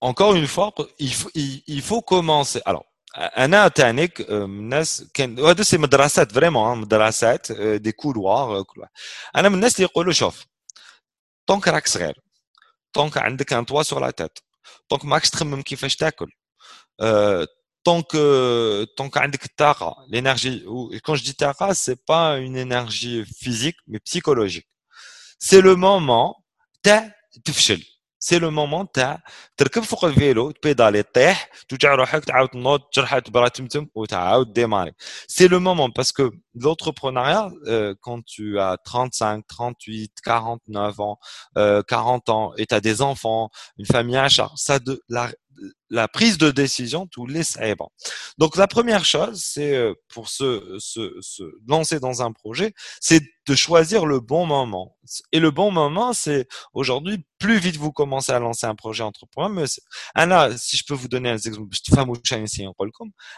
encore une fois, il faut, il, faut commencer. Alors, انا تانيك الناس كان هذا سي مدرسات فريمون مدرسات دي كولوار كل واحد انا من الناس اللي يقولوا شوف طونك راك صغير طونك عندك ان توا سور لا تيت دونك ماكش تخمم كيفاش تاكل tant que tant qu'عندك الطاقه l'énergie quand je dis taqa c'est pas une énergie physique mais psychologique c'est le moment تاع تفشل سي لو مومون تاع تركب فوق الفيلو تبيدالي طيح توجع روحك تعاود تنوض تجرح تبرا تمتم وتعاود ديماري سي لو مومون باسكو l'entrepreneuriat euh, quand tu as 35 38 49 ans euh, 40 ans et tu as des enfants une famille à charge ça de la la prise de décision tous les bon. Donc la première chose, c'est euh, pour se, se, se, lancer dans un projet, c'est de choisir le bon moment. Et le bon moment, c'est aujourd'hui, plus vite vous commencez à lancer un projet entrepreneur, Anna, si je peux vous donner un exemple,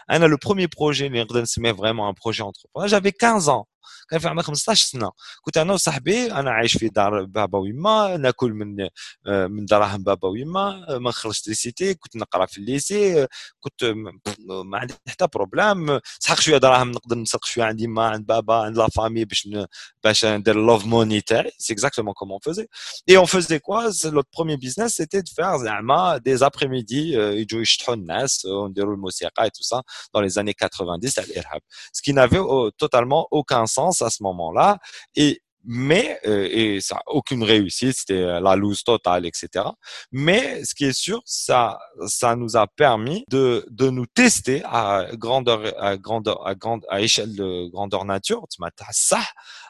Anna, le premier projet, mais vraiment un projet entrepreneur, j'avais 15 ans. كان في عمري 15 سنه كنت انا وصاحبي انا عايش في دار بابا ويما ناكل من من دراهم بابا ويما ما نخلصش ليسيتي كنت نقرا في الليسي كنت ما عندي حتى بروبليم سحق شويه دراهم نقدر نسرق شويه عند يما عند بابا عند لا فامي باش باش ندير لوف موني تاعي سي اكزاكتومون كومون اون فوزي اي اون فوزي كوا لو بروميير بيزنس سيتي دو فير زعما دي ابري ميدي يجوا يشطحوا الناس ونديروا الموسيقى اي تو سا دون لي زاني 90 تاع الارهاب سكي نافي توتالمون اوكان à ce moment-là. Et mais euh, et ça aucune réussite, c'était euh, la loose totale, etc. Mais ce qui est sûr, ça ça nous a permis de de nous tester à grandeur à grandeur à grande à échelle de grandeur nature. Tu m'as ah, ça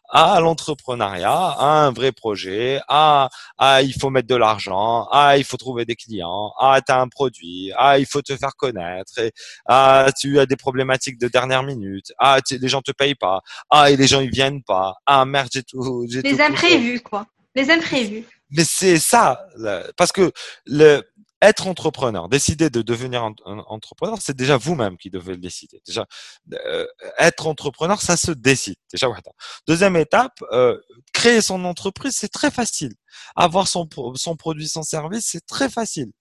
à l'entrepreneuriat, à un vrai projet, à, à il faut mettre de l'argent, à il faut trouver des clients, à tu as un produit, à il faut te faire connaître, et, à tu as des problématiques de dernière minute, à les gens te payent pas, à et les gens ils viennent pas, à merde j'ai tout.
Les imprévus quoi, les imprévus.
Mais c'est ça, parce que le être entrepreneur, décider de devenir entrepreneur, c'est déjà vous-même qui devez le décider. Déjà, euh, être entrepreneur, ça se décide. Déjà, deuxième étape, euh, créer son entreprise, c'est très facile. Avoir son, son produit, son service, c'est très facile.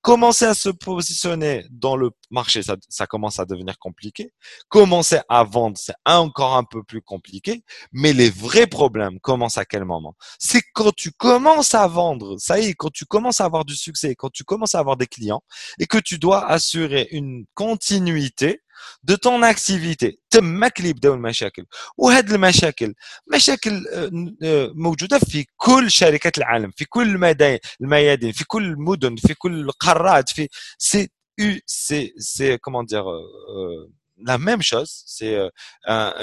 Commencer à se positionner dans le marché, ça, ça commence à devenir compliqué. Commencer à vendre, c'est encore un peu plus compliqué. Mais les vrais problèmes commencent à quel moment? C'est quand tu commences à vendre, ça y est, quand tu commences à avoir du succès, quand tu commences à avoir des clients et que tu dois assurer une continuité de ton activité تماك اللي يبداو المشاكل وهاد المشاكل مشاكل موجوده في كل شركات العالم في كل الميادين في كل المدن في كل القارات في سي سي سي كومون دير la même chose, c'est euh, un,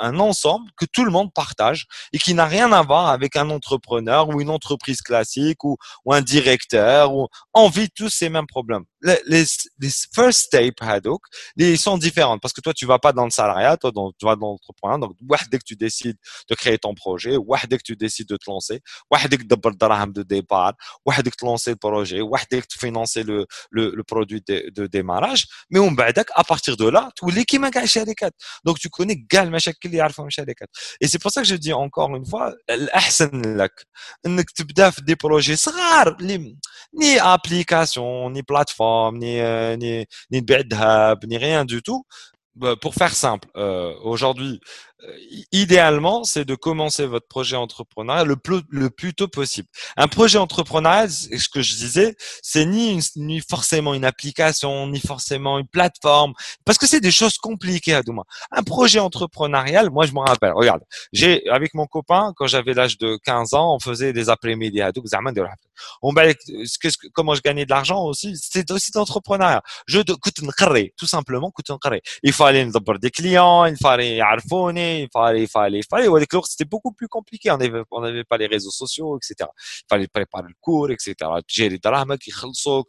un, ensemble que tout le monde partage et qui n'a rien à voir avec un entrepreneur ou une entreprise classique ou, ou un directeur. Ou, on vit tous ces mêmes problèmes. Les, les, les first step Hadouk, ils sont différentes parce que toi, tu vas pas dans le salariat, toi, tu vas dans l'entrepreneur. Donc, dès que tu décides de créer ton projet, dès que tu décides de te lancer, dès que tu de départ, dès que tu lances le projet, dès que tu finances le, le, le produit de, de démarrage, mais on à partir de là, تولي كيما كاع الشركات دونك tu connais كاع المشاكل اللي يعرفهم الشركات اي سي بور سا جو دي انكور اون فوا الاحسن لك انك تبدا في دي بروجي صغار اللي ني ابليكاسيون ni, euh, ni, ni de ni rien du tout. Bah, pour faire simple, euh, aujourd'hui, idéalement, c'est de commencer votre projet entrepreneurial le plus, le plus tôt possible. Un projet entrepreneurial, ce que je disais, c'est ni, ni forcément une application, ni forcément une plateforme, parce que c'est des choses compliquées à Douma. Un projet entrepreneurial, moi je me rappelle, regarde, j'ai avec mon copain, quand j'avais l'âge de 15 ans, on faisait des après-midi à on comment je gagnais de l'argent aussi, c'était aussi d'entrepreneuriat. Je de tout simplement, il fallait des clients, il fallait il fallait, il fallait, il fallait. Avec l'autre, c'était beaucoup plus compliqué. On n'avait on avait pas les réseaux sociaux, etc. Il fallait préparer le cours, etc. gérer الدراهم qui يخلصوك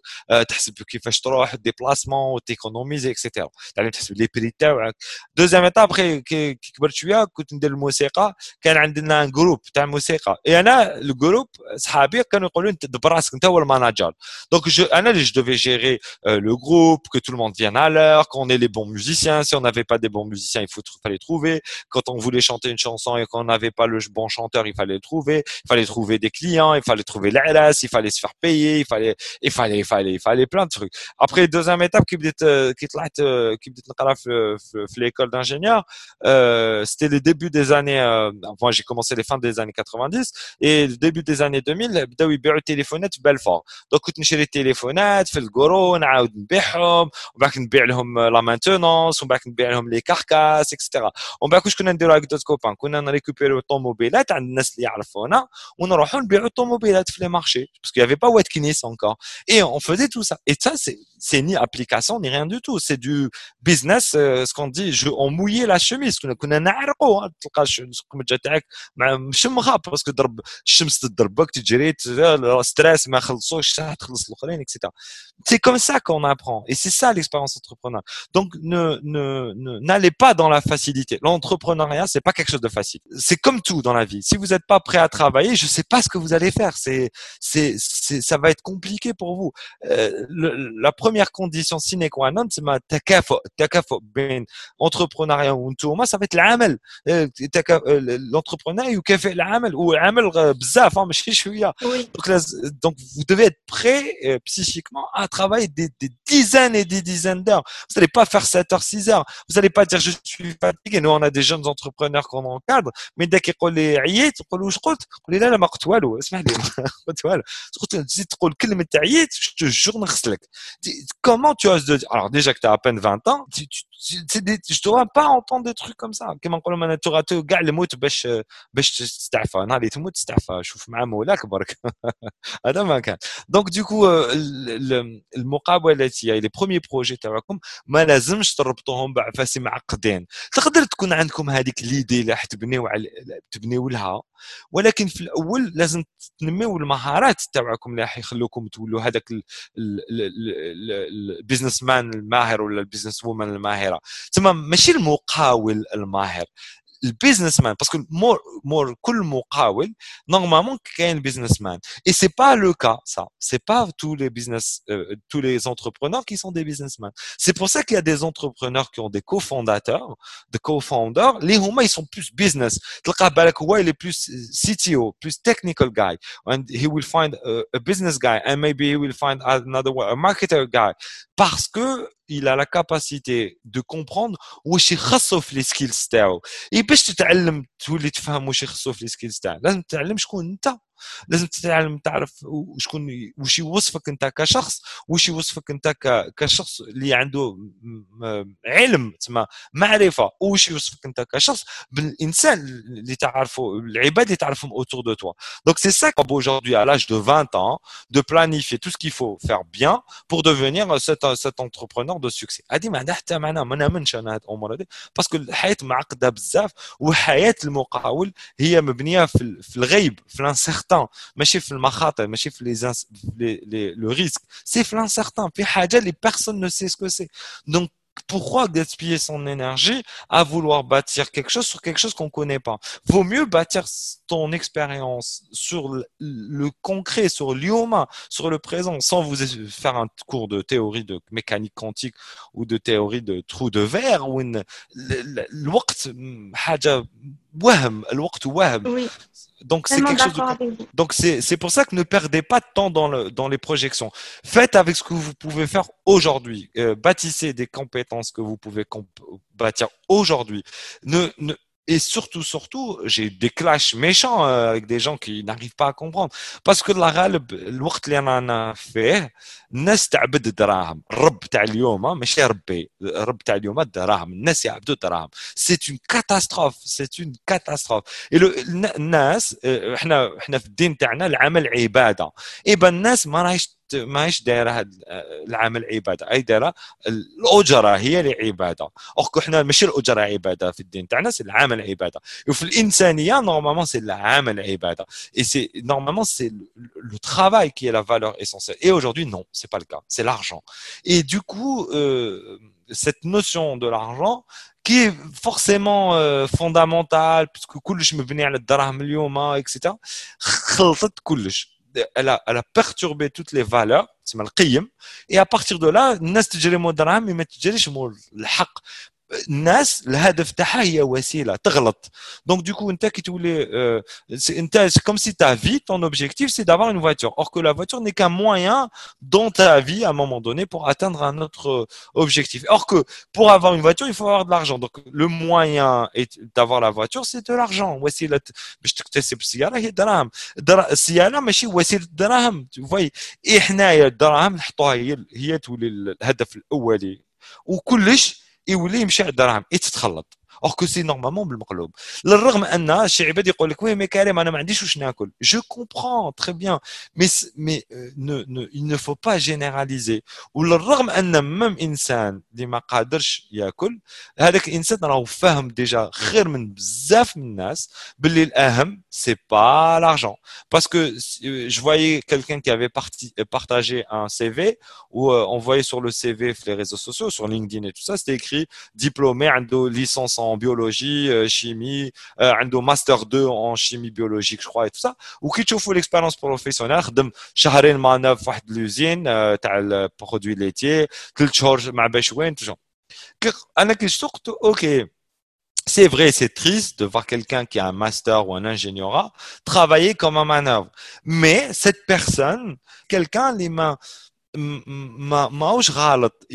تحسب كيفاش تروح déplacement t'économiser etc. تعلم تحسب les prix تاعك deuxième étape après كي كبرت شويه كنت ندير الموسيقى كان عندنا جروب تاع موسيقى اي انا الجروب صحابي كانوا يقولوا انت دبر راسك انت هو الماناجر دونك جو انا اللي je devais gérer euh, le groupe que tout le monde vienne à l'heure qu'on ait les bons musiciens si on n'avait pas des bons musiciens il faut fallait trouver quand on voulait chanter une chanson et qu'on n'avait pas le bon chanteur, il fallait le trouver. Il fallait trouver des clients, il fallait trouver l'ALAS, il fallait se faire payer, il fallait, il fallait, il fallait, il fallait plein de trucs. Après, deuxième étape qui بديت qui طلعت qui بديت نقرا في في l'école d'ingénieur, euh, c'était le début des années euh, moi j'ai commencé les fins des années 90 et le début des années 2000 بداو يبيعوا التليفونات في بلفور دونك كنت نشري التليفونات في القرو نعاود نبيعهم ومن بعد نبيع لهم لا مانتونونس ومن بعد نبيع لهم لي كاركاس اكسترا ومن بعد كوش كنا نديرو هكا دوت كوبان كنا نريكوبيرو الطوموبيلات عند الناس اللي يعرفونا ونروحوا نبيعوا الطوموبيلات في لي مارشي باسكو يافي با واتكينيس انكور اي اون فوزي تو سا اي سا سي سي ني ابليكاسيون ني ريان دو تو سي دو بيزنس سكون دي جو اون مويي لا شوميز كنا كنا نعرقوا تلقى القمجه تاعك مشمخه باسكو ضرب الشمس تضربك تجري ستريس ما خلصوش تخلص الاخرين اكسيتيرا سي كوم سا كون ابرون اي سي سا l'expérience entrepreneur donc ne ne n'allez pas dans la facilité l'entrepreneuriat, c'est pas quelque chose de facile. C'est comme tout dans la vie. Si vous n'êtes pas prêt à travailler, je sais pas ce que vous allez faire. C'est, c'est, ça va être compliqué pour vous. Euh, la première condition sine qua non, c'est ma takafo, takafo ben entrepreneuriat ou moi, ça va être l'amal. Euh, euh, l'entrepreneur ou fait l'amal ou l'amal bzaf, hein, donc, donc vous devez être prêt psychiquement à travailler des, des dizaines et des dizaines d'heures. Vous n'allez pas faire 7 heures, 6 heures. Vous n'allez pas dire je suis fatigué. Nous, on a des jeunes entrepreneurs qu'on encadre, mais dès qu'ils يقول لي عييت نقول له واش قلت؟ يقول لي لا لا ما قلت والو اسمح لي ما قلت والو قلت تزيد تقول كلمه عييت جو جور نغسلك comment tu oses de dire alors déjà que tu as à peine 20 ans tu, tu, des, je dois pas entendre des trucs comme ça. كما نقولوا أنا تغاتو كاع الموت باش باش تستعفى. نهار اللي تموت تستعفى. شوف مع مولاك برك. هذا ما كان. دونك دوكو المقابله التي لي بروميي بروجي تاعكم ما لازمش تربطوهم بعفاسي معقدين. تقدر تكون عندكم هذيك ليدي اللي تبنيو تبنيو لها ولكن في الأول لازم تنميو المهارات تاعكم اللي راح يخلوكم تولوا هذاك البيزنس مان الماهر ولا البيزنس وومان الماهره تما ماشي المقاول الماهر businessman parce que moi moi كل مقاول normalement un businessman et c'est pas le cas ça c'est pas tous les business euh, tous les entrepreneurs qui sont des businessmen c'est pour ça qu'il y a des entrepreneurs qui ont des cofondateurs des co-founders les huma ils sont plus business تلقاه بالك هو il est plus CTO plus technical guy and he will find a, a business guy and maybe he will find another a marketer guy parce que il a la capacité de comprendre واش يخصو في لي سكيلز تاعو اي باش تتعلم تولي تفهم واش يخصو في لي سكيلز تاعك لازم تتعلم شكون انت لازم تتعلم تعرف شكون واش يوصفك انت كشخص واش يوصفك انت كشخص اللي عنده علم تسمى معرفة واش يوصفك انت كشخص بالإنسان اللي تعرفه العباد اللي تعرفهم autour de toi. Donc c'est ça aujourd'hui à l'âge de 20 ans de planifier tout ce qu'il faut faire bien pour devenir cet, cet entrepreneur de succès. هذه ما عندها حتى معنى ما نامنش أنا هاد الأمور هذه باسكو الحياة معقدة بزاف وحياه المقاول هي مبنية في, الغيب في لانسيغتان l'incertain ماشي في المخاطر ماشي في les, les, les, le risque c'est في l'incertain في حاجه اللي personne ne sait ce que c'est donc pourquoi gaspiller son énergie à vouloir bâtir quelque chose sur quelque chose qu'on connaît pas Vaut mieux bâtir ton expérience sur le, concret, sur l'humain, sur le présent, sans vous faire un cours de théorie de mécanique quantique ou de théorie de trou de verre ou une oui. Donc c'est quelque chose de... Donc c'est c'est pour ça que ne perdez pas de temps dans le dans les projections. Faites avec ce que vous pouvez faire aujourd'hui. Euh, bâtissez des compétences que vous pouvez bâtir aujourd'hui. Ne, ne et surtout, surtout, j'ai eu des clashs méchants euh, avec des gens qui n'arrivent pas à comprendre. Parce que la غالب الوقت اللي انا فيه الناس تعبد الدراهم الرب تاع اليوم ماشي ربي الرب تاع اليوم الدراهم الناس يعبدوا الدراهم c'est une catastrophe c'est une catastrophe et le الناس احنا احنا في الدين تاعنا العمل عباده ايبا الناس ما راهيش ماهيش دايره هذا العمل عباده اي دايره الاجره هي اللي عباده اوركو حنا ماشي الاجره عباده في الدين تاعنا سي العمل عباده وفي الانسانيه نورمالمون سي العمل عباده اي سي نورمالمون سي لو travail qui est la valeur essentielle et aujourd'hui non c'est pas le cas c'est l'argent et du coup euh, cette notion de l'argent qui est forcément euh, fondamentale puisque كلش مبني على الدراهم اليوم etc خلطت كلش elle a, elle a perturbé toutes les valeurs et à partir de là الناس تجري مو دراهم ما تجريش مو الحق الناس الهدف تاعها هي وسيله تغلط دونك دوكو انت كي تولي انت comme si ta vie ton objectif c'est d'avoir une voiture or que la voiture n'est qu'un moyen dans ta vie à un moment donné pour atteindre un autre objectif or que pour avoir une voiture il faut avoir de l'argent donc le moyen d'avoir la voiture c'est de l'argent وسيله باش تكتسب السياره هي دراهم السياره ماشي وسيله دراهم voyez اي حنايا الدراهم نحطوها هي هي تولي الهدف الاولي وكلش يولي يمشي على الدراهم يتتخلط اور كو سي نورمالمون بالمقلوب للرغم ان شي عباد يقول لك وي مي كريم انا ما عنديش واش ناكل جو كومبرون تري بيان مي مي نو نو il ne faut pas généraliser وللرغم ان مم انسان اللي ما قادرش ياكل هذاك الانسان راهو فاهم ديجا خير من بزاف من الناس باللي الاهم سي با لارجون باسكو je voyais quelqu'un qui avait parti, partagé un CV ou euh, envoyé sur le CV sur les réseaux sociaux sur LinkedIn et tout ça c'était écrit diplômé عنده licence en biologie, euh, chimie, euh, un master 2 en chimie biologique, je crois, et tout ça. Ou qui trouve l'expérience professionnelle, خدم شهرين معنا في واحد l'usine تاع البرودوي ليتيي ثلاث شهور مع بشوين tout انا كي شفت اوكي c'est vrai, c'est triste de voir quelqu'un qui a un master ou un ingénierat travailler comme un manœuvre. Mais cette personne, quelqu'un, les mains, ما ماهوش غلط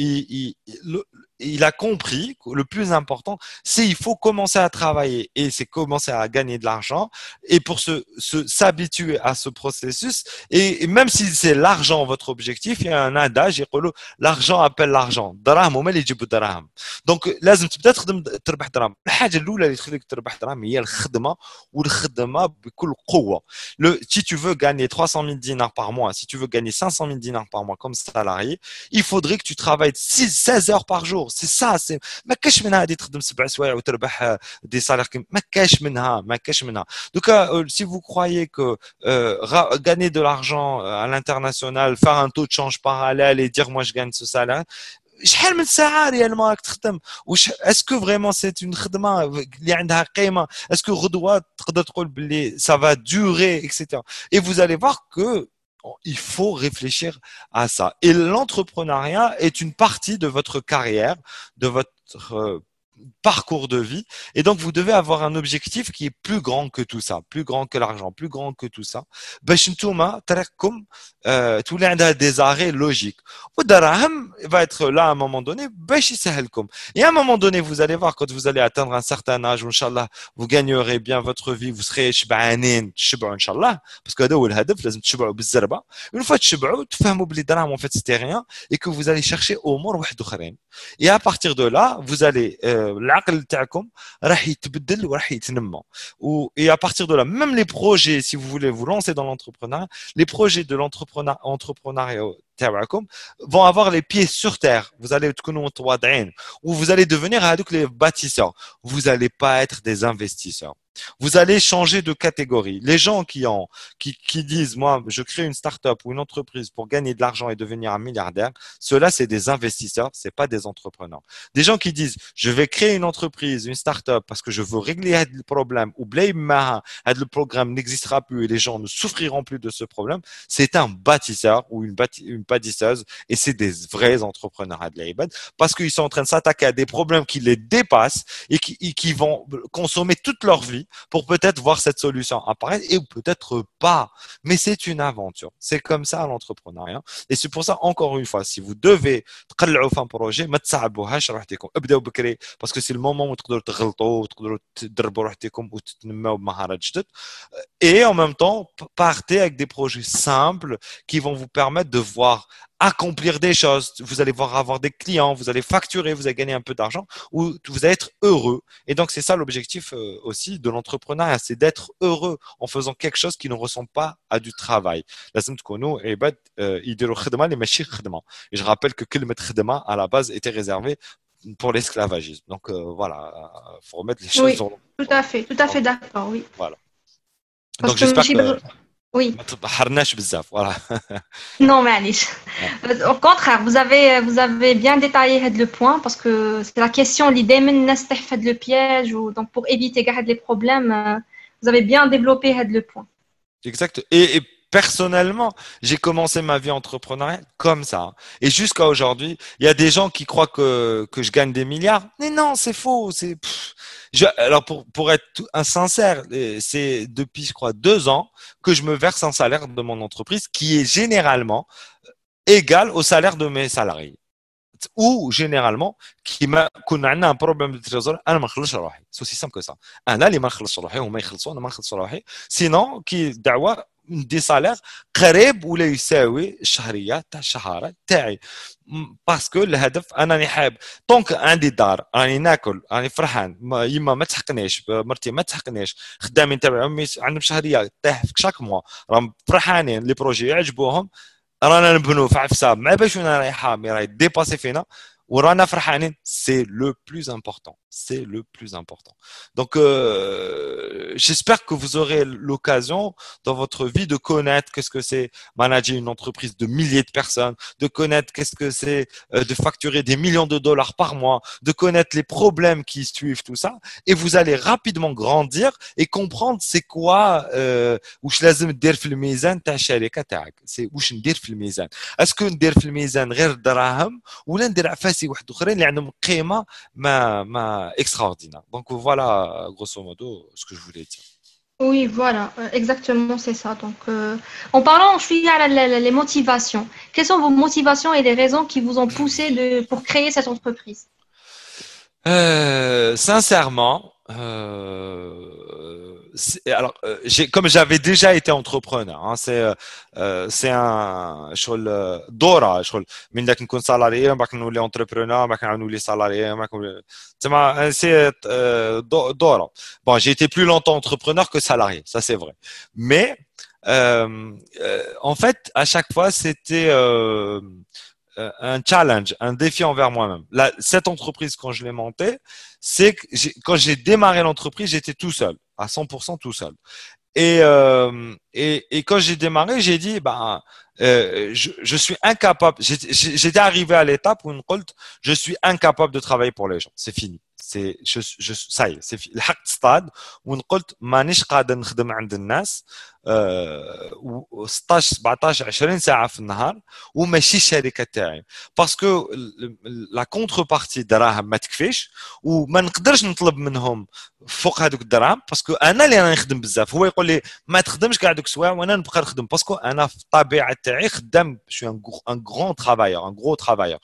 il a compris que le plus important, c'est il faut commencer à travailler et c'est commencer à gagner de l'argent et pour se s'habituer à ce processus et, même si c'est l'argent votre objectif, il y a un adage l'argent appelle l'argent. Donc لازم تبدا تخدم تربح دراهم. الحاجة الأولى اللي تخليك تربح دراهم هي الخدمة والخدمة بكل قوة. Le si tu veux gagner 300 000 dinars par mois, si tu veux gagner 500 000 dinars par mois comme salarié, il faudrait que tu travailles 6 16 heures par jour سي سا سي ما كاش منها هذه تخدم سبع سوايع وتربح دي سالير ما كاش منها ما كاش منها دوكا سي فو كرويي كو gagner de l'argent à l'international faire un taux de change parallèle et dire moi je gagne ce salaire شحال من ساعه ريالمون راك تخدم واش اسكو فريمون سي اون خدمه اللي عندها قيمه اسكو غدوه تقدر تقول باللي ça va durer etc et vous allez voir que il faut réfléchir à ça. Et l'entrepreneuriat est une partie de votre carrière, de votre euh, parcours de vie. Et donc, vous devez avoir un objectif qui est plus grand que tout ça, plus grand que l'argent, plus grand que tout ça. باش نتوما تراكم تولي عندها des arrêts logiques. والدراهم va être là à un moment donné باش يسهلكم. Et à un moment donné, vous allez voir quand vous allez atteindre un certain âge, inchallah, vous gagnerez bien votre vie, vous serez شبعانين تشبعوا inchallah parce que هذا هو الهدف لازم تشبعوا بالزربه. Une fois تشبعوا تفهموا بلي الدراهم en fait c'était rien et que vous allez chercher امور واحد اخرين. Et à partir de là, vous allez euh, العقل تاعكم راح يتبدل وراح يتنمى et à partir de là même les projets si vous voulez vous lancer dans l'entrepreneuriat les projets de l'entrepreneuriat vont avoir les pieds sur terre vous allez ou vous allez devenir les bâtisseurs vous n'allez pas être des investisseurs vous allez changer de catégorie. Les gens qui ont, qui, disent, moi, je crée une start-up ou une entreprise pour gagner de l'argent et devenir un milliardaire, ceux-là, c'est des investisseurs, c'est pas des entrepreneurs. Des gens qui disent, je vais créer une entreprise, une start-up parce que je veux régler le problème ou blame le programme n'existera plus et les gens ne souffriront plus de ce problème, c'est un bâtisseur ou une, bâtisseuse et c'est des vrais entrepreneurs à de parce qu'ils sont en train de s'attaquer à des problèmes qui les dépassent et qui vont consommer toute leur vie pour peut-être voir cette solution apparaître et peut-être pas. Mais c'est une aventure. C'est comme ça l'entrepreneuriat. Et c'est pour ça, encore une fois, si vous devez تقلعوا في un projet ما تصعبوهاش روحتكم ابداو بكري باسكو سي المومون تقدروا تغلطوا وتقدروا تدربوا روحتكم وتتنموا بمهارات جدد et en même temps partez avec des projets simples qui vont vous permettre de voir accomplir des choses, vous allez voir avoir des clients, vous allez facturer, vous allez gagner un peu d'argent, ou vous allez être heureux. Et donc c'est ça l'objectif euh, aussi de l'entrepreneuriat, c'est d'être heureux en faisant quelque chose qui ne ressemble pas à du travail. Et je rappelle que كلمة خدمة à la base était réservée pour l'esclavagisme. Donc euh, voilà, faut remettre les choses
oui, Tout à fait, tout à fait d'accord, oui.
Voilà. Donc j'espère que
oui. Non, mais Au contraire, vous avez, vous avez bien détaillé le point parce que c'est la question, l'idée, fait le piège, ou, donc pour éviter les problèmes, euh, vous avez bien développé le point.
Exact. Et, personnellement, j'ai commencé ma vie entrepreneuriale comme ça. Et jusqu'à aujourd'hui, il y a des gens qui croient que, que je gagne des milliards. Mais non, c'est faux. C'est alors pour, pour être sincère, c'est depuis je crois deux ans que je me verse un salaire de mon entreprise qui est généralement égal au salaire de mes salariés. Ou généralement qui m'a qu'on a un problème de trésor انا ما c'est aussi simple que ça انا اللي ما نخلصش روحي هما يخلصوا انا ما نخلصش روحي sinon qui دعوه دي سالير قريب ولا يساوي الشهرية تاع الشهارة تاعي. باسكو الهدف أنني حاب. دونك عندي دار راني ناكل راني فرحان. يما ما تحقنيش مرتي ما تحقنيش. خدامين تبع امي عندهم شهرية تاع شاك موا. راهم فرحانين لي بروجي يعجبوهم. رانا نبنوا في عفسه مع باش راهي حامي راهي ديباسي فينا. ورانا فرحانين سي لو بلوز امبورطون c'est le plus important. Donc, euh, j'espère que vous aurez l'occasion dans votre vie de connaître qu'est-ce que c'est manager une entreprise de milliers de personnes, de connaître qu'est-ce que c'est euh, de facturer des millions de dollars par mois, de connaître les problèmes qui suivent tout ça, et vous allez rapidement grandir et comprendre c'est quoi euh, واش لازم دير في الميزان تاع الشركه تاعك سي واش ندير في الميزان اسكو ندير في الميزان غير الدراهم ولا ندير عفاسي واحد اخرين اللي عندهم قيمه ما ما extraordinaire. Donc voilà, grosso modo, ce que je voulais dire.
Oui, voilà, euh, exactement, c'est ça. Donc, euh, en parlant, je suis à les motivations. Quelles sont vos motivations et les raisons qui vous ont poussé de, pour créer cette entreprise?
Euh, Sincèrement, euh, alors, euh, j'ai, comme j'avais déjà été entrepreneur, hein, c'est euh, c'est un شغل دورة شغل من ذاك نكون سالاري بعد نولي entrepreneur بعد نولي salarié تسمى c'est دورة bon j'ai été plus longtemps entrepreneur que salarié ça c'est vrai mais euh, en fait à chaque fois c'était euh, un challenge, un défi envers moi-même. cette entreprise, quand je l'ai montée, c'est que quand j'ai démarré l'entreprise, j'étais tout seul, à 100% tout seul. Et, euh, et, et, quand j'ai démarré, j'ai dit, bah, euh, je, je, suis incapable. J'étais arrivé à l'étape où je suis incapable de travailler pour les gens. C'est fini. C'est je, je, ça y est, c'est لحقت ستاد ونقولت مانيش قادر نخدم عند الناس و 16 17 20 ساعة في النهار وماشي الشركة تاعي. باسكو لا كونتربارتي دراهم ما تكفيش وما نقدرش نطلب منهم فوق هذوك الدراهم باسكو أنا اللي راني نخدم بزاف. هو يقول لي ما تخدمش كاع دوك السوايع وأنا نبقى نخدم باسكو أنا في الطبيعه تاعي خدام شو ان غران ترافايور ان غرو ترافايور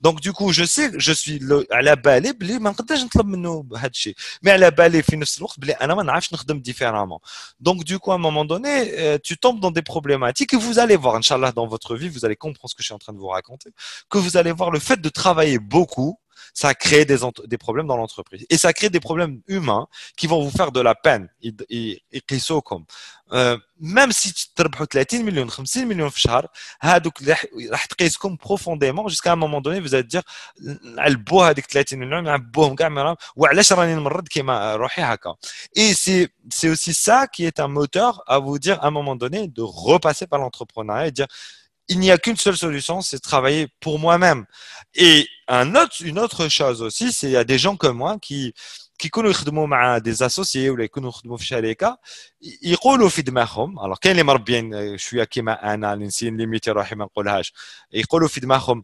دونك دوكو جو سي جو سوي على بالي بلي ما نقدرش نطلب منه هذا الشيء مي على بالي في نفس الوقت بلي أنا ما نعرفش نخدم ديفيرامون دونك دوكو ا مومون tu tombes dans des problématiques et vous allez voir inchallah dans votre vie vous allez comprendre ce que je suis en train de vous raconter que vous allez voir le fait de travailler beaucoup ça a créé des, des problèmes dans l'entreprise. Et ça crée des problèmes humains qui vont vous faire de la peine. Euh, même si tu 30 millions, 50 millions par profondément jusqu'à un moment donné, vous allez dire, et c'est aussi ça qui est un moteur à vous dire à un moment donné de repasser par l'entrepreneuriat et dire, il n'y a qu'une seule solution, c'est de travailler pour moi-même. Et un autre, une autre chose aussi, c'est il y a des gens comme moi qui qui connaissent des associés ou les connaissent في شركه يقولوا في دماغهم alors كاين اللي مربيين شويه كيما انا نسين ليميتي روحي ما نقولهاش يقولوا في دماغهم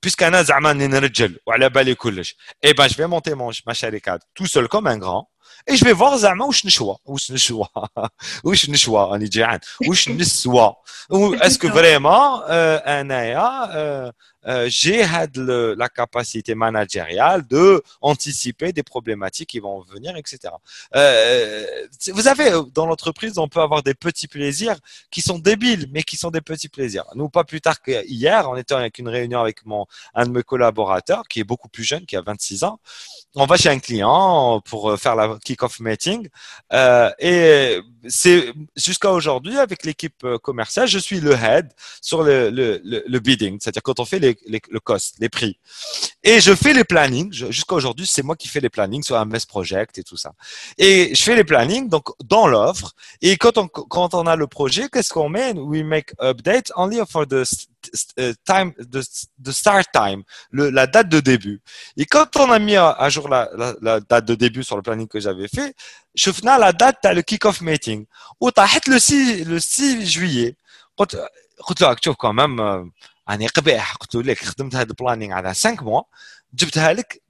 puisqu'un zaman ou à la balle eh ben, je vais monter mon, ma charicade tout seul comme un grand. Et je vais voir زعما واش نشوى واش نشوى واش نشوى راني جيعان واش نسوى اسكو فريمون انايا euh, j'ai la capacité managériale de anticiper des problématiques qui vont venir, etc. Euh, vous avez dans l'entreprise, on peut avoir des petits plaisirs qui sont débiles, mais qui sont des petits plaisirs. Nous, pas plus tard qu'hier, en étant avec une réunion avec mon un de mes collaborateurs, qui est beaucoup plus jeune, qui a 26 ans, on va chez un client pour faire la kick-off meeting euh, et c'est jusqu'à aujourd'hui avec l'équipe commerciale, je suis le head sur le, le, le, bidding, c'est-à-dire quand on fait les, les, le cost, les prix. Et je fais les plannings. Jusqu'à aujourd'hui, c'est moi qui fais les plannings sur un MS Project et tout ça. Et je fais les plannings donc dans l'offre. Et quand on quand on a le projet, qu'est-ce qu'on met We make update only for the euh, time, the, start time, le, la date de début. Et quand on a mis à, jour la, la, la, date de début sur le planning que j'avais fait, je finis la date le kick-off meeting. Ou le 6, le 6 juillet. قلت قلت له شوف quand même راني قبيح قلت لك خدمت هذا البلانينغ على 5 موا جبتها لك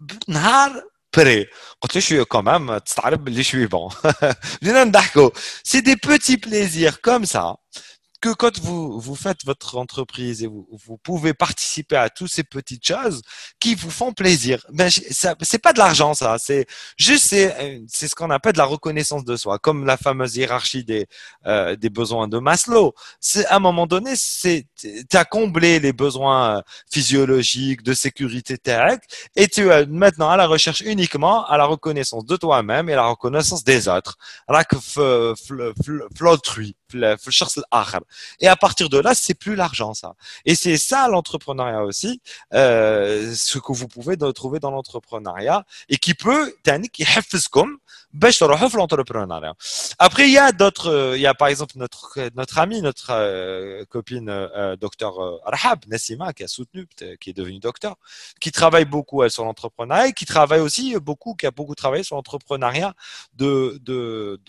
بنهار بري. قلت له شوية كومام تستعرب باللي شوي بون بدينا نضحكوا. سي دي بوتي بليزير كوم سا que quand vous, vous faites votre entreprise et vous, vous pouvez participer à toutes ces petites choses qui vous font plaisir, ben, c'est pas de l'argent, ça. C'est juste, c'est, c'est ce qu'on appelle de la reconnaissance de soi, comme la fameuse hiérarchie des, euh, des besoins de Maslow. C'est, à un moment donné, c'est, as comblé les besoins physiologiques, de sécurité et tu es maintenant à la recherche uniquement à la reconnaissance de toi-même et la reconnaissance des autres. L'autrui. Et à partir de là, c'est plus l'argent, ça. Et c'est ça l'entrepreneuriat aussi, euh, ce que vous pouvez trouver dans l'entrepreneuriat et qui peut, qui l'entrepreneuriat. Après, il y a d'autres, il y a par exemple notre notre amie, notre euh, copine euh, docteur euh, Rahab Nassima qui a soutenu, qui est devenue docteur, qui travaille beaucoup elle, sur l'entrepreneuriat qui travaille aussi beaucoup, qui a beaucoup travaillé sur l'entrepreneuriat de de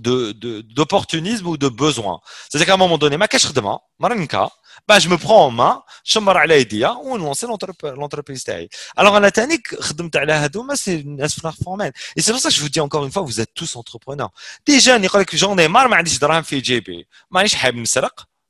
de d'opportunisme ou de besoin. C'est-à-dire qu'à un moment donné, ma cache de maranka, باش جو مو برون ما شمر على يديا ونونسي لونتربريز تاعي. الوغ أنا تاني خدمت على هذوما سي ناس في فورمان اي سي بصح جو دي اونكور اون فوا فوز توس اونتربرونور دي جان يقول لك جون نيمار ما عنديش دراهم في جيبي. مانيش حاب نسرق.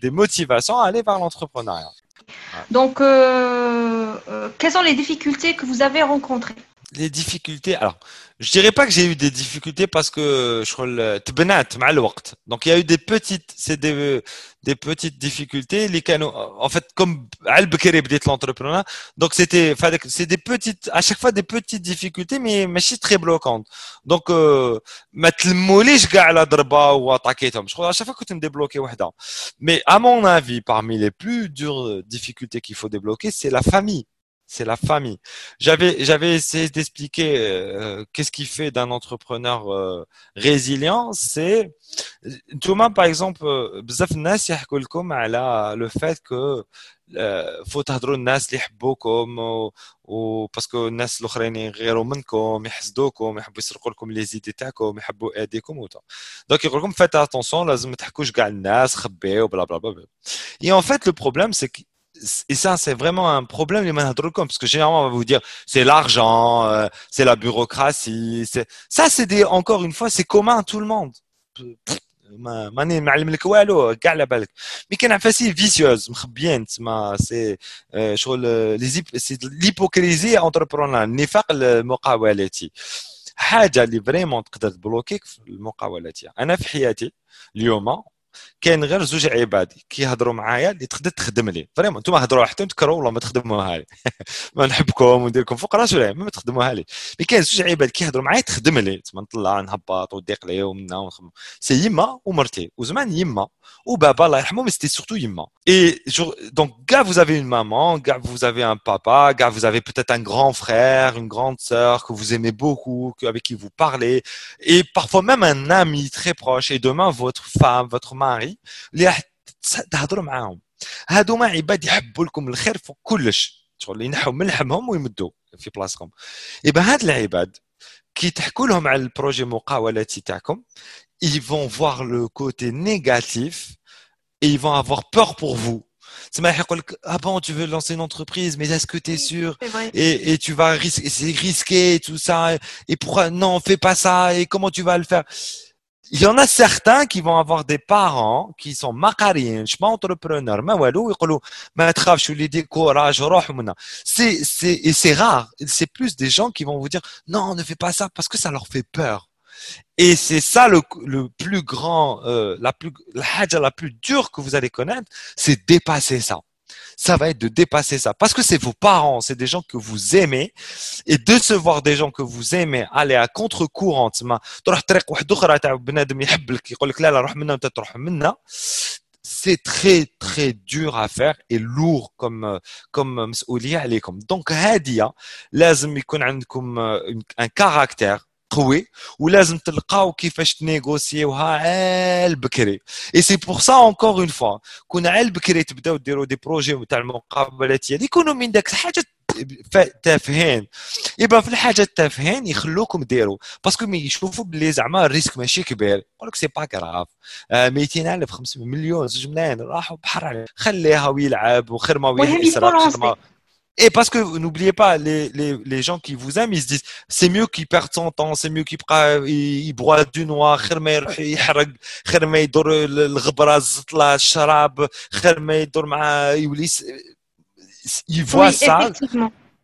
des, motivations à aller vers l'entrepreneuriat.
Donc, euh, euh, quelles sont les difficultés que vous avez rencontrées?
Les difficultés, alors, je dirais pas que j'ai eu des difficultés parce que je crois le Donc il y a eu des petites, c'est des, des petites difficultés. Les canaux, en fait, comme Al l'entrepreneur. Donc c'était, c'est des petites, à chaque fois des petites difficultés, mais mais très bloquantes. Donc euh, ما تلموليش كاع على ضربه وطاكيتهم. Je crois à chaque fois que tu me débloquer وحده. Mais à mon avis, parmi les plus dures difficultés qu'il faut débloquer, c'est la famille c'est la famille. J'avais j'avais essayé d'expliquer euh, qu'est-ce qui fait d'un entrepreneur euh, résilient, c'est Thomas par exemple بزاف الناس يحكوا لكم على le fait que faut تهضروا الناس اللي يحبوكم و باسكو الناس الاخرين يغيروا منكم يحسدوكم يحبوا يسرقوا لكم لي زيدي تاعكم يحبوا يأذيكم وتا دونك يقول لكم فات اتونسيون لازم ما تحكوش كاع الناس خبيو بلا بلا بلا et en fait le problème c'est que et ça, c'est vraiment un problème, les managers parce que généralement, on va vous dire, c'est l'argent, euh, c'est la bureaucratie, c'est, ça, c'est des, encore une fois, c'est commun à tout le monde. ماني معلم لك والو كاع على بالك مي كان عفاسي فيسيوز مخبيين تسمى سي شغل سي ليبوكريزي اونتربرونور النفاق المقاولاتي حاجه اللي فريمون تقدر تبلوكيك في المقاولاتيه انا في حياتي اليوم كاين غير زوج عباد كيهضروا معايا اللي تقدر تخدم لي فريمون انتم هضروا حتى تكرهوا والله ما تخدموها لي ما نحبكم وندير لكم فوق راسي ولا ما تخدموها لي مي كاين زوج عباد كيهضروا معايا تخدم لي تما نطلع نهبط وديق لي ومنا ونخدم سي يما ومرتي وزمان يما وبابا الله يرحمه مي سيتي سورتو يما اي دونك كاع vous avez une maman كاع vous avez un papa كاع vous avez peut-être un grand frère une grande sœur que vous aimez beaucoup avec qui vous parlez et parfois même un ami très proche et demain votre femme votre mari اللي راح تهضروا معاهم هادو عباد يحبوا لكم الخير فوق كلش شغل ينحوا من لحمهم ويمدوا في بلاصتكم يبقى هاد العباد كي تحكوا لهم على البروجي مقاولاتي تاعكم ils vont voir le côté négatif et ils vont avoir peur pour vous ah bon, tu veux lancer une entreprise, mais est-ce que tu es sûr et, et, tu vas risquer, c'est risqué et tout ça. Et pourquoi, non, fais pas ça. Et comment tu vas le faire? Il y en a certains qui vont avoir des parents qui sont macarien, je pas entrepreneur, mais walou, ils mais je lui courage, c'est, c'est, et c'est rare. C'est plus des gens qui vont vous dire, non, ne fais pas ça parce que ça leur fait peur. Et c'est ça le, le plus grand, euh, la plus, la la plus dure que vous allez connaître, c'est dépasser ça ça va être de dépasser ça. Parce que c'est vos parents, c'est des gens que vous aimez. Et de se voir des gens que vous aimez aller à contre-courant, c'est très très dur à faire et lourd comme comme donc هادية لازم يكون عندكم un caractère قوي ولازم تلقاو كيفاش تنيغوسيوها عال بكري. اي سي بور سا اونكور اون فوا كون عال بكري تبداو ديروا دي بروجي تاع المقابلات اللي يكونوا من داك الحاجة تافهين. يبقى في الحاجة التافهين يخلوكم ديروا باسكو مي يشوفوا بلي زعما الريسك ماشي كبير. يقول لك سي با كراف 200000 500 مليون زوج ملايين راحوا بحر عليه خليها ويلعب وخير ما
ويسرق
Et parce que n'oubliez pas, les, les, les gens qui vous aiment, ils se disent c'est mieux qu'il perde son temps, c'est mieux qu'il il, broie du noir, il voit ça.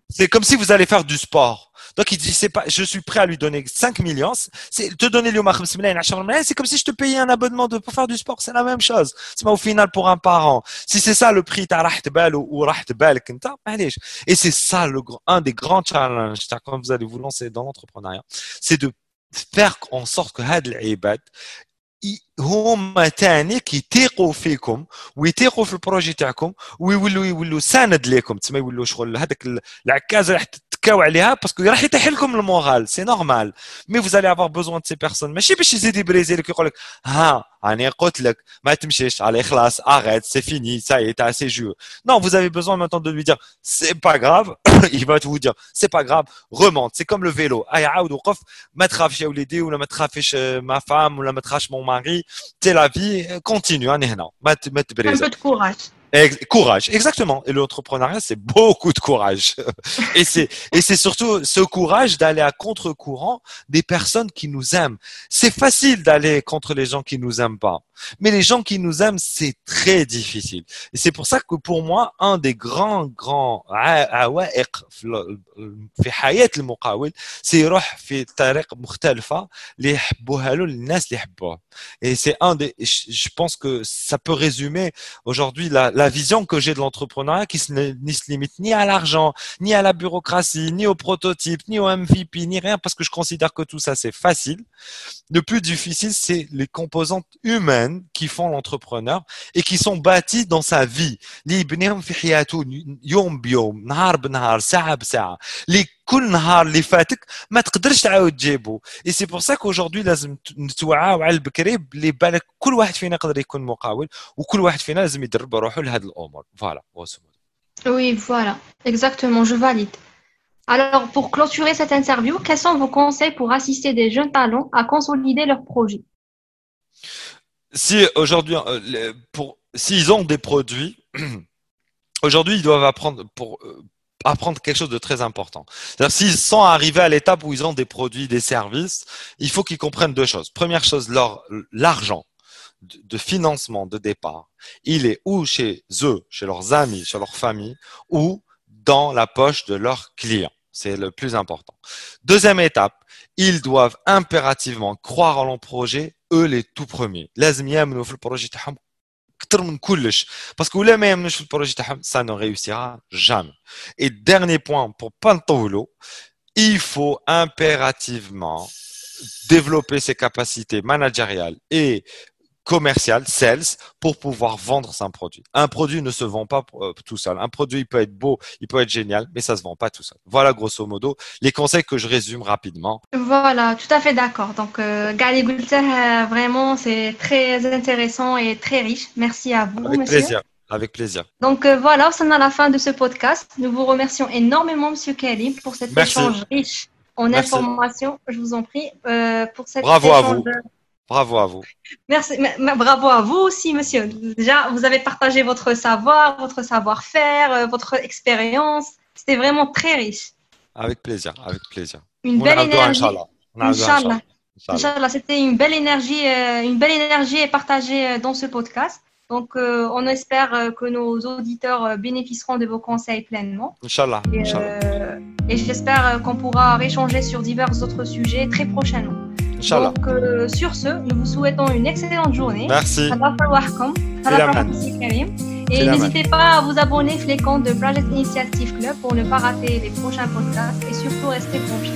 C'est comme si vous allez faire du sport. Donc il dit c'est pas, je suis prêt à lui donner 5 millions. C'est te donner le c'est comme si je te payais un abonnement de, pour faire du sport. C'est la même chose. C'est au final pour un parent. Si c'est ça le prix, t'as ou Et c'est ça le un des grands challenges quand vous allez vous lancer dans l'entrepreneuriat, c'est de faire en sorte que had هما تاني كيتيقوا فيكم في البروجي تاعكم ويولوا يولوا ساند ليكم تسمى يولوا شغل هذاك العكازه راح تبكاو عليها باسكو راح يطيح لكم المورال سي نورمال مي vous allez avoir besoin de ces personnes ماشي باش يزيد يبريزي لك يقول لك ها راني قلت لك ما تمشيش على خلاص arrête c'est fini ça y est t'as assez joué non vous avez besoin maintenant de lui dire c'est pas grave il va vous dire c'est pas grave remonte c'est comme le vélo اي عاود وقف ما تخافش يا وليدي ولا ما تخافش ما femme ولا ما تخافش mon mari c'est la vie continue راني هنا ما ما تبريز
un peu de courage
Courage, exactement. Et l'entrepreneuriat, c'est beaucoup de courage. Et c'est, et c'est surtout ce courage d'aller à contre-courant des personnes qui nous aiment. C'est facile d'aller contre les gens qui nous aiment pas. Mais les gens qui nous aiment, c'est très difficile. Et c'est pour ça que pour moi, un des grands, grands عوائق في حياة المقاول c'est يروح في طريق مختلفة اللي يحبوها له الناس اللي يحبوها. Et c'est un des, je pense que ça peut résumer aujourd'hui la, la vision que j'ai de l'entrepreneuriat qui ne, se limite ni à l'argent, ni à la bureaucratie, ni au prototype, ni au MVP, ni rien parce que je considère que tout ça c'est facile. Le plus difficile, c'est les composantes humaines qui font l'entrepreneur et qui sont bâties dans sa vie. Les كل نهار اللي فاتك ما تقدرش تعاود تجيبه اي سي بور سا كوجوردي لازم نتوعاو على البكري بلي بالك كل واحد فينا يقدر يكون مقاول وكل واحد فينا لازم يدرب روحه لهذه الامور فوالا
Oui, voilà, exactement, je valide. Alors, pour clôturer cette interview, quels sont vos conseils pour assister des jeunes talents à consolider leur projet
Si aujourd'hui, euh, pour s'ils ont des produits, aujourd'hui, ils doivent apprendre pour euh, apprendre quelque chose de très important. C'est-à-dire s'ils sont arrivés à l'étape où ils ont des produits, des services, il faut qu'ils comprennent deux choses. Première chose, leur l'argent de financement de départ, il est ou chez eux, chez leurs amis, chez leur famille, ou dans la poche de leurs clients. C'est le plus important. Deuxième étape, ils doivent impérativement croire en leur projet, eux les tout premiers Parce que ولا ما le projet ça ne réussira jamais. Et dernier point pour Pantoulo, il faut impérativement développer ses capacités managériales et commercial, sales, pour pouvoir vendre son produit. Un produit ne se vend pas euh, tout seul. Un produit, il peut être beau, il peut être génial, mais ça se vend pas tout seul. Voilà, grosso modo, les conseils que je résume rapidement.
Voilà, tout à fait d'accord. Donc, euh, Gali euh, vraiment, c'est très intéressant et très riche. Merci à vous,
Avec plaisir. Avec plaisir.
Donc euh, voilà, c'est à la fin de ce podcast. Nous vous remercions énormément, Monsieur Kelly, pour cet échange riche en informations. Je vous en prie pour cette
Bravo à vous. Bravo à vous.
Merci. Bravo à vous aussi, monsieur. Déjà, vous avez partagé votre savoir, votre savoir-faire, euh, votre expérience. C'était vraiment très riche.
Avec plaisir, avec plaisir.
Une belle énergie. Inch'Allah. Inch'Allah, c'était une belle énergie, euh, une belle énergie partagée euh, dans ce podcast. Donc, on espère que nos auditeurs bénéficieront de vos conseils pleinement.
Inch'Allah.
Et, j'espère qu'on pourra échanger sur divers autres sujets très prochainement. Donc, euh, sur ce, nous vous souhaitons une excellente journée.
Merci.
Et n'hésitez pas à vous abonner sur les comptes de Project Initiative Club pour ne pas rater les prochains podcasts et surtout rester confiants.